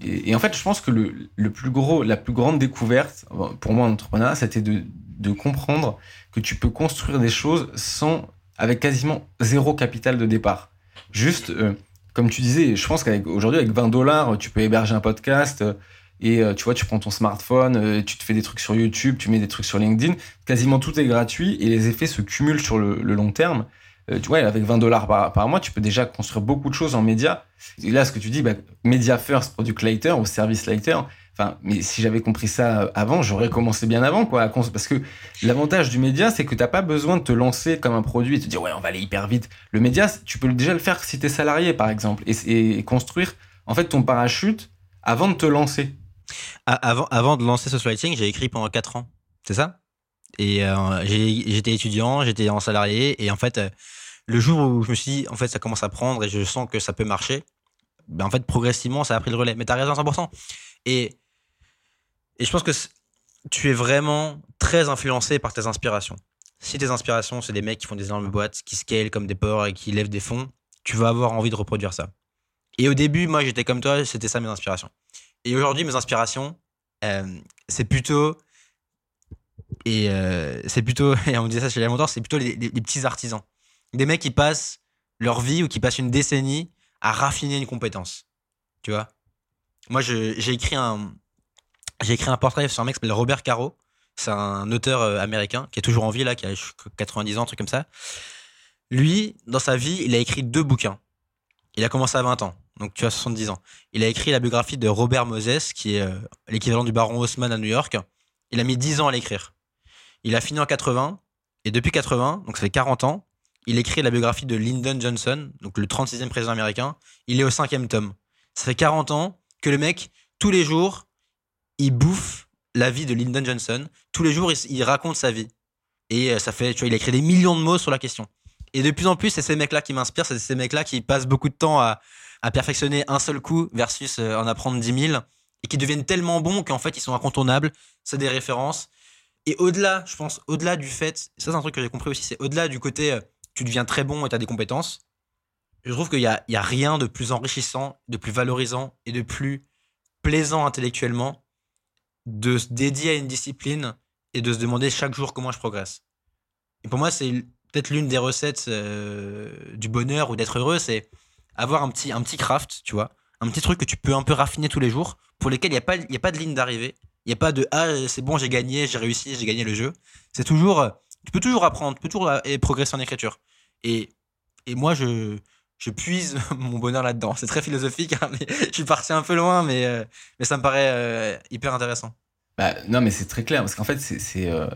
Et, et en fait, je pense que le, le plus gros, la plus grande découverte pour moi en entrepreneuriat, c'était de, de comprendre que tu peux construire des choses sans, avec quasiment zéro capital de départ. Juste, euh, comme tu disais, je pense qu'aujourd'hui, avec 20 dollars, tu peux héberger un podcast. euh, et euh, tu vois, tu prends ton smartphone, euh, tu te fais des trucs sur YouTube, tu mets des trucs sur LinkedIn. Quasiment tout est gratuit et les effets se cumulent sur le, long terme. Tu vois, avec 20 dollars par, mois, tu peux déjà construire beaucoup de choses en médias. Et là, ce que tu dis, bah, média first, product later ou service later. Enfin, mais si j'avais compris ça avant, j'aurais commencé bien avant, quoi. Parce que l'avantage du média, c'est que t'as pas besoin de te lancer comme un produit et te dire, ouais, on va aller hyper vite. Le média, tu peux déjà le faire si t'es salarié, par exemple, et, construire, en fait, ton parachute avant de te lancer. Avant, avant de lancer Social Lighting, j'ai écrit pendant 4 ans. C'est ça? Et euh, j'étais étudiant, j'étais en salarié. Et en fait, euh, le jour où je me suis dit, en fait, ça commence à prendre et je sens que ça peut marcher, ben, en fait, progressivement, ça a pris le relais. Mais t'as raison à 100%. Et, et je pense que tu es vraiment très influencé par tes inspirations. Si tes inspirations, c'est des mecs qui font des énormes boîtes, qui scalent comme des porcs et qui lèvent des fonds, tu vas avoir envie de reproduire ça. Et au début, moi, j'étais comme toi, c'était ça mes inspirations. Et aujourd'hui, mes inspirations, euh, c'est plutôt. Et euh, c'est plutôt. [laughs] Et on me disait ça chez les mentors, c'est plutôt les, petits artisans. Des mecs qui passent leur vie ou qui passent une décennie à raffiner une compétence. Tu vois? Moi, j'ai écrit un. J'ai écrit un portrait sur un mec qui s'appelle Robert Caro. C'est un auteur euh, américain qui est toujours en vie, là, qui a je crois, 90 ans, un truc comme ça. Lui, dans sa vie, il a écrit deux bouquins. Il a commencé à 20 ans, donc tu as 70 ans. Il a écrit la biographie de Robert Moses, qui est euh, l'équivalent du baron Haussmann à New York. Il a mis 10 ans à l'écrire. Il a fini en 80, et depuis 80, donc ça fait 40 ans, il écrit la biographie de Lyndon Johnson, donc le 36e président américain. Il est au cinquième tome. Ça fait 40 ans que le mec, tous les jours, il bouffe la vie de Lyndon Johnson. Tous les jours, il, raconte sa vie. Et euh, ça fait, tu vois, il a écrit des millions de mots sur la question. Et de plus en plus, c'est ces mecs-là qui m'inspirent, c'est ces mecs-là qui passent beaucoup de temps à, perfectionner un seul coup versus euh, en apprendre 10 000 et qui deviennent tellement bons qu'en fait, ils sont incontournables. C'est des références. Et au-delà, je pense, au-delà du fait, ça c'est un truc que j'ai compris aussi, c'est au-delà du côté euh, tu deviens très bon et tu as des compétences. Je trouve qu'il y a, il y a rien de plus enrichissant, de plus valorisant et de plus plaisant intellectuellement de se dédier à une discipline et de se demander chaque jour comment je progresse. Et pour moi, c'est peut-être l'une des recettes euh, du bonheur ou d'être heureux, c'est avoir un petit, un petit craft, tu vois, un petit truc que tu peux un peu raffiner tous les jours, pour lesquels il n'y a, pas- y a pas de ligne d'arrivée, il n'y a pas de ah c'est bon j'ai gagné, j'ai réussi, j'ai gagné le jeu. C'est toujours, euh, tu peux toujours apprendre, tu peux toujours euh, progresser en écriture. Et, et moi je, je puise [laughs] mon bonheur là-dedans. C'est très philosophique, hein, mais [laughs] je suis parti un peu loin, mais, euh, mais ça me paraît euh, hyper intéressant. Bah, non, mais c'est très clair, parce qu'en fait, c'est, euh,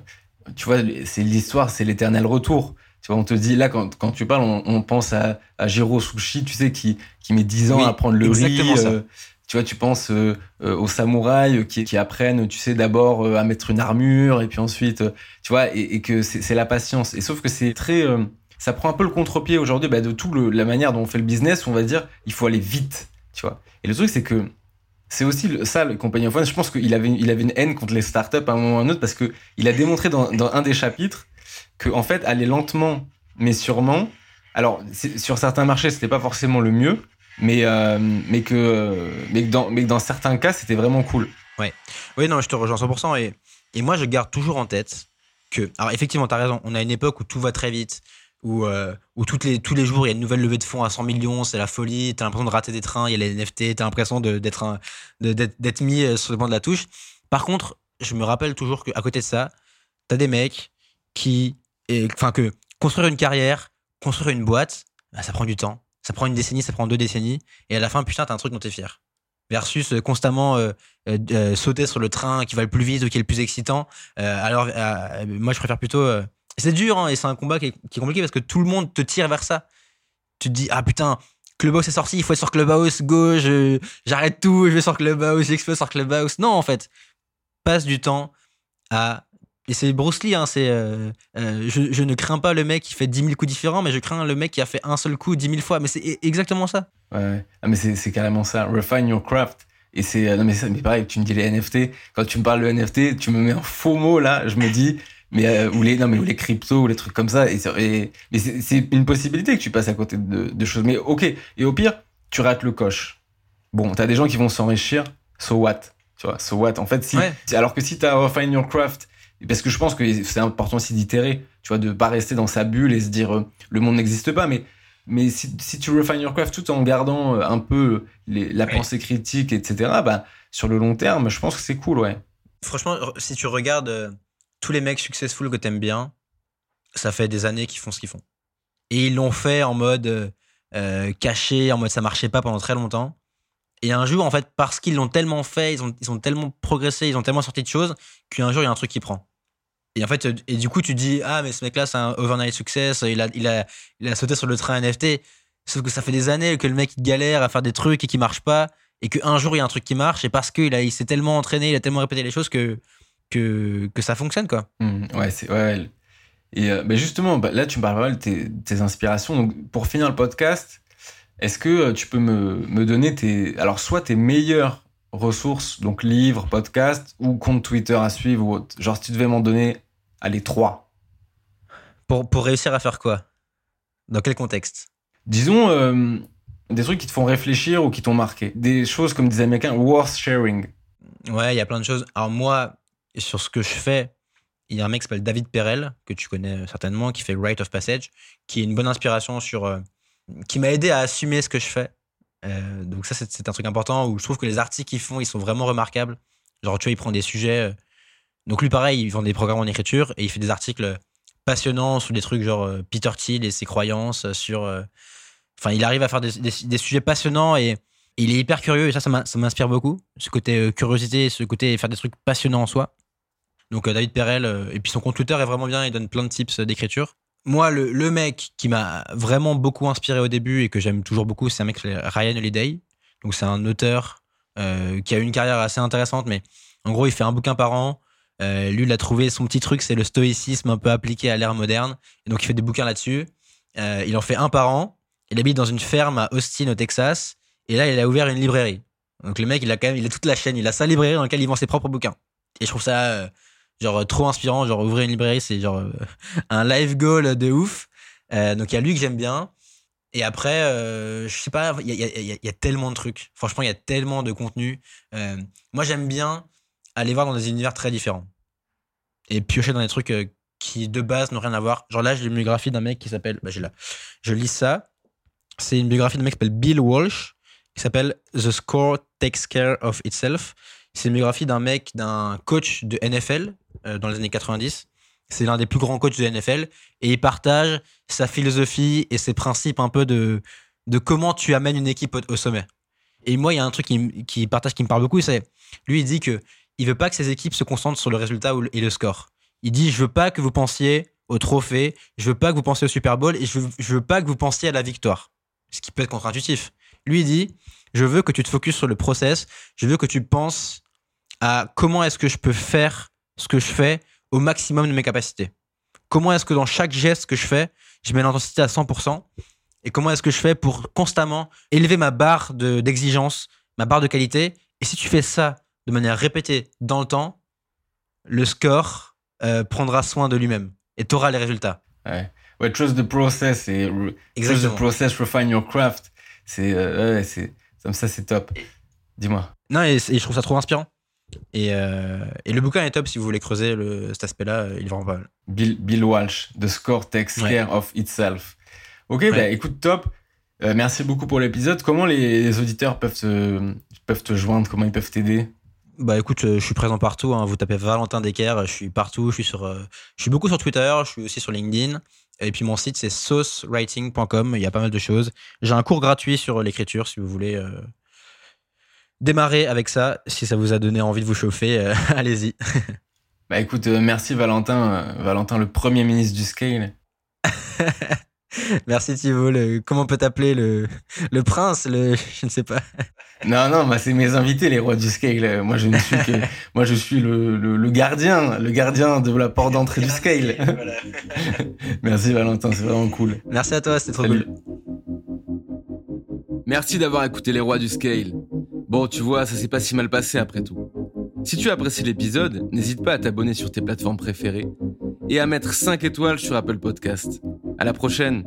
tu vois, c'est l'histoire, c'est l'éternel retour. Tu vois, on te dit, là, quand, quand tu parles, on, on pense à, à Jiro Sushi, tu sais, qui, qui met 10 ans Oui, à prendre le exactement riz. ça. tu vois, tu penses aux samouraïs qui, qui apprennent, tu sais, d'abord à mettre une armure, et puis ensuite, tu vois, et, et que c'est la patience. Et sauf que c'est très... ça prend un peu le contre-pied aujourd'hui bah, de tout la manière dont on fait le business, où on va dire, il faut aller vite, tu vois. Et le truc, c'est que c'est aussi ça, le Company of One. Je pense qu'il avait, il avait une haine contre les startups à un moment ou à un autre parce que il a démontré dans, un des chapitres que, en fait, aller lentement, mais sûrement. Alors, sur certains marchés, c'était pas forcément le mieux, mais, euh, mais, que, mais, dans, mais dans certains cas, c'était vraiment cool. Oui, non, je te rejoins 100%. Et, et moi, je garde toujours en tête que. Alors, effectivement, tu as raison. On a une époque où tout va très vite, où, euh, les, tous les jours, il y a une nouvelle levée de fonds à 100 millions, c'est la folie. Tu as l'impression de rater des trains, il y a les NFT, tu as l'impression d'être d'être mis euh, sur le banc de la touche. Par contre, je me rappelle toujours qu'à côté de ça, tu as des mecs qui. Enfin, que construire une carrière, construire une boîte, bah, ça prend du temps. Ça prend une décennie, ça prend deux décennies. Et à la fin, putain, t'as un truc dont t'es fier. versus constamment sauter sur le train qui va le plus vite ou qui est le plus excitant. alors, moi, je préfère plutôt. C'est dur hein, et c'est un combat qui est, compliqué parce que tout le monde te tire vers ça. Tu te dis, ah putain, Clubhouse est sorti, il faut être sur Clubhouse, go, j'arrête tout, je vais sur Clubhouse, j'explose sur Clubhouse. Non, en fait, passe du temps à. Et c'est Bruce Lee, hein, c'est. Euh, euh, je, ne crains pas le mec qui fait 10 000 coups différents, mais je crains le mec qui a fait un seul coup 10 000 fois. Mais c'est e-, exactement ça. Ouais, ah, mais c'est carrément ça. Refine your craft. Et c'est. Euh, non, mais, mais pareil, tu me dis les NFT. Quand tu me parles de NFT, tu me mets un faux mot là, je me dis mais euh, ou les non mais ou les cryptos ou les trucs comme ça et, et mais c'est une possibilité que tu passes à côté de, de, choses. Mais ok. Et au pire tu rates le coche. Bon t'as des gens qui vont s'enrichir. So what? Tu vois so what? En fait si alors que si t'as refine your craft parce que je pense que c'est important aussi d'itérer tu vois de pas rester dans sa bulle et se dire euh, le monde n'existe pas. Mais mais si, si, tu refine your craft tout en gardant euh, un peu les, la pensée critique etc bah sur le long terme je pense que c'est cool ouais. Franchement si tu regardes tous les mecs successful que t'aimes bien, ça fait des années qu'ils font ce qu'ils font. Et ils l'ont fait en mode euh, euh, caché, en mode ça marchait pas pendant très longtemps. Et un jour, en fait, parce qu'ils l'ont tellement fait, ils ont, ils ont tellement progressé, ils ont tellement sorti de choses, qu'un jour, il y a un truc qui prend. Et en fait, et du coup, tu dis, ah, mais ce mec-là, c'est un overnight success, il a, il, a, il a sauté sur le train NFT. Sauf que ça fait des années que le mec, il galère à faire des trucs et qui marchent pas, et qu'un jour, il y a un truc qui marche, et parce qu'il il s'est tellement entraîné, il a tellement répété les choses que que, que ça fonctionne, quoi. Mmh, ouais, c'est. Ouais. Et euh, bah, justement, bah, là, tu me parles pas mal de tes, inspirations. Donc, pour finir le podcast, est-ce que euh, tu peux me, me, donner tes. Alors, soit tes meilleures ressources, donc livres, podcasts ou compte Twitter à suivre ou autre? Genre, si tu devais m'en donner, allez, trois. Pour, pour réussir à faire quoi? Dans quel contexte? Disons. Euh, des trucs qui te font réfléchir ou qui t'ont marqué. Des choses, comme disait Américains, worth sharing. Ouais, il y a plein de choses. Alors moi, sur ce que je fais, il y a un mec qui s'appelle David Perel, que tu connais certainement, qui fait Rite of Passage, qui est une bonne inspiration sur. Euh, qui m'a aidé à assumer ce que je fais. Euh, donc, ça, c'est un truc important où je trouve que les articles qu'ils font, ils sont vraiment remarquables. Genre, tu vois, il prend des sujets. Euh, donc, lui, pareil, il vend des programmes en écriture et il fait des articles passionnants sur des trucs genre Peter Thiel et ses croyances, sur. Enfin, il arrive à faire des, sujets passionnants et il est hyper curieux et ça, ça m'inspire beaucoup. Ce côté curiosité, ce côté faire des trucs passionnants en soi. Donc euh, David Perel, euh, et puis son compte Twitter est vraiment bien, il donne plein de tips euh, d'écriture. Moi, le, mec qui m'a vraiment beaucoup inspiré au début et que j'aime toujours beaucoup, c'est un mec Ryan Holiday. Donc c'est un auteur qui a une carrière assez intéressante, mais en gros, il fait un bouquin par an. lui, il a trouvé son petit truc, c'est le stoïcisme un peu appliqué à l'ère moderne. Et donc il fait des bouquins là-dessus. il en fait un par an. Il habite dans une ferme à Austin, au Texas. Et là, il a ouvert une librairie. Donc le mec, il a quand même, il a toute la chaîne, il a sa librairie dans laquelle il vend ses propres bouquins. Et je trouve ça genre trop inspirant. Genre ouvrir une librairie, c'est genre euh, [laughs] un live goal de ouf. Euh, donc il y a lui que j'aime bien. Et après, euh, je sais pas, il y a, tellement de trucs. Franchement, il y a tellement de contenu. moi, j'aime bien aller voir dans des univers très différents. Et piocher dans des trucs qui, de base, n'ont rien à voir. Genre là, j'ai une biographie d'un mec qui s'appelle. Bah, j'ai là. Je lis ça. C'est une biographie d'un mec qui s'appelle Bill Walsh, qui s'appelle The Score Takes Care of Itself. C'est une biographie d'un mec, d'un coach de NFL euh, dans les années 90. C'est l'un des plus grands coachs de NFL et il partage sa philosophie et ses principes un peu de, de comment tu amènes une équipe au, sommet. Et moi, il y a un truc qui, qui partage qui me parle beaucoup, c'est lui, il dit que il veut pas que ses équipes se concentrent sur le résultat et le score. Il dit, je veux pas que vous pensiez au trophée, je veux pas que vous pensiez au Super Bowl et je veux, je veux pas que vous pensiez à la victoire. Ce qui peut être contre-intuitif. Lui, il dit, je veux que tu te focuses sur le process, je veux que tu penses à comment est-ce que je peux faire ce que je fais au maximum de mes capacités. Comment est-ce que dans chaque geste que je fais, je mets l'intensité à 100% et comment est-ce que je fais pour constamment élever ma barre d'exigence, ma barre de qualité. Et si tu fais ça de manière répétée dans le temps, le score euh, prendra soin de lui-même et tu auras les résultats. Ouais. ouais, trust the process et trust the process, refine your craft. C'est euh, c'est comme ça, c'est top. Dis-moi. Non, et, je trouve ça trop inspirant. Et, euh, et, le bouquin est top si vous voulez creuser le, cet aspect-là, il est vraiment pas mal. Bill, Bill Walsh, The Score Takes Care of Itself. Ok, bah écoute, top. Euh, merci beaucoup pour l'épisode. Comment les, auditeurs peuvent te, peuvent te joindre? Comment ils peuvent t'aider? Bah écoute, je suis présent partout. Hein. Vous tapez Valentin Decker, je suis partout. Je suis sur, je suis beaucoup sur Twitter, je suis aussi sur LinkedIn. Et puis mon site, c'est saucewriting.com. Il y a pas mal de choses. J'ai un cours gratuit sur l'écriture si vous voulez euh, démarrer avec ça. Si ça vous a donné envie de vous chauffer, euh, [laughs] allez-y. [laughs] Bah écoute, euh, merci Valentin, euh, Valentin le premier ministre du scale. [laughs] merci Thibault. Le- comment on peut t'appeler le, le prince le, Je ne sais pas. Non, non, bah c'est mes invités, les rois du scale. Moi, je ne suis que, moi, je suis le, le, le gardien, le gardien de la porte d'entrée du scale. Merci Valentin, c'est vraiment cool. Merci à toi, c'était trop Salut. cool. Merci d'avoir écouté les rois du scale. Bon, tu vois, ça s'est pas si mal passé après tout. Si tu as apprécié l'épisode, n'hésite pas à t'abonner sur tes plateformes préférées et à mettre 5 étoiles sur Apple Podcast. À la prochaine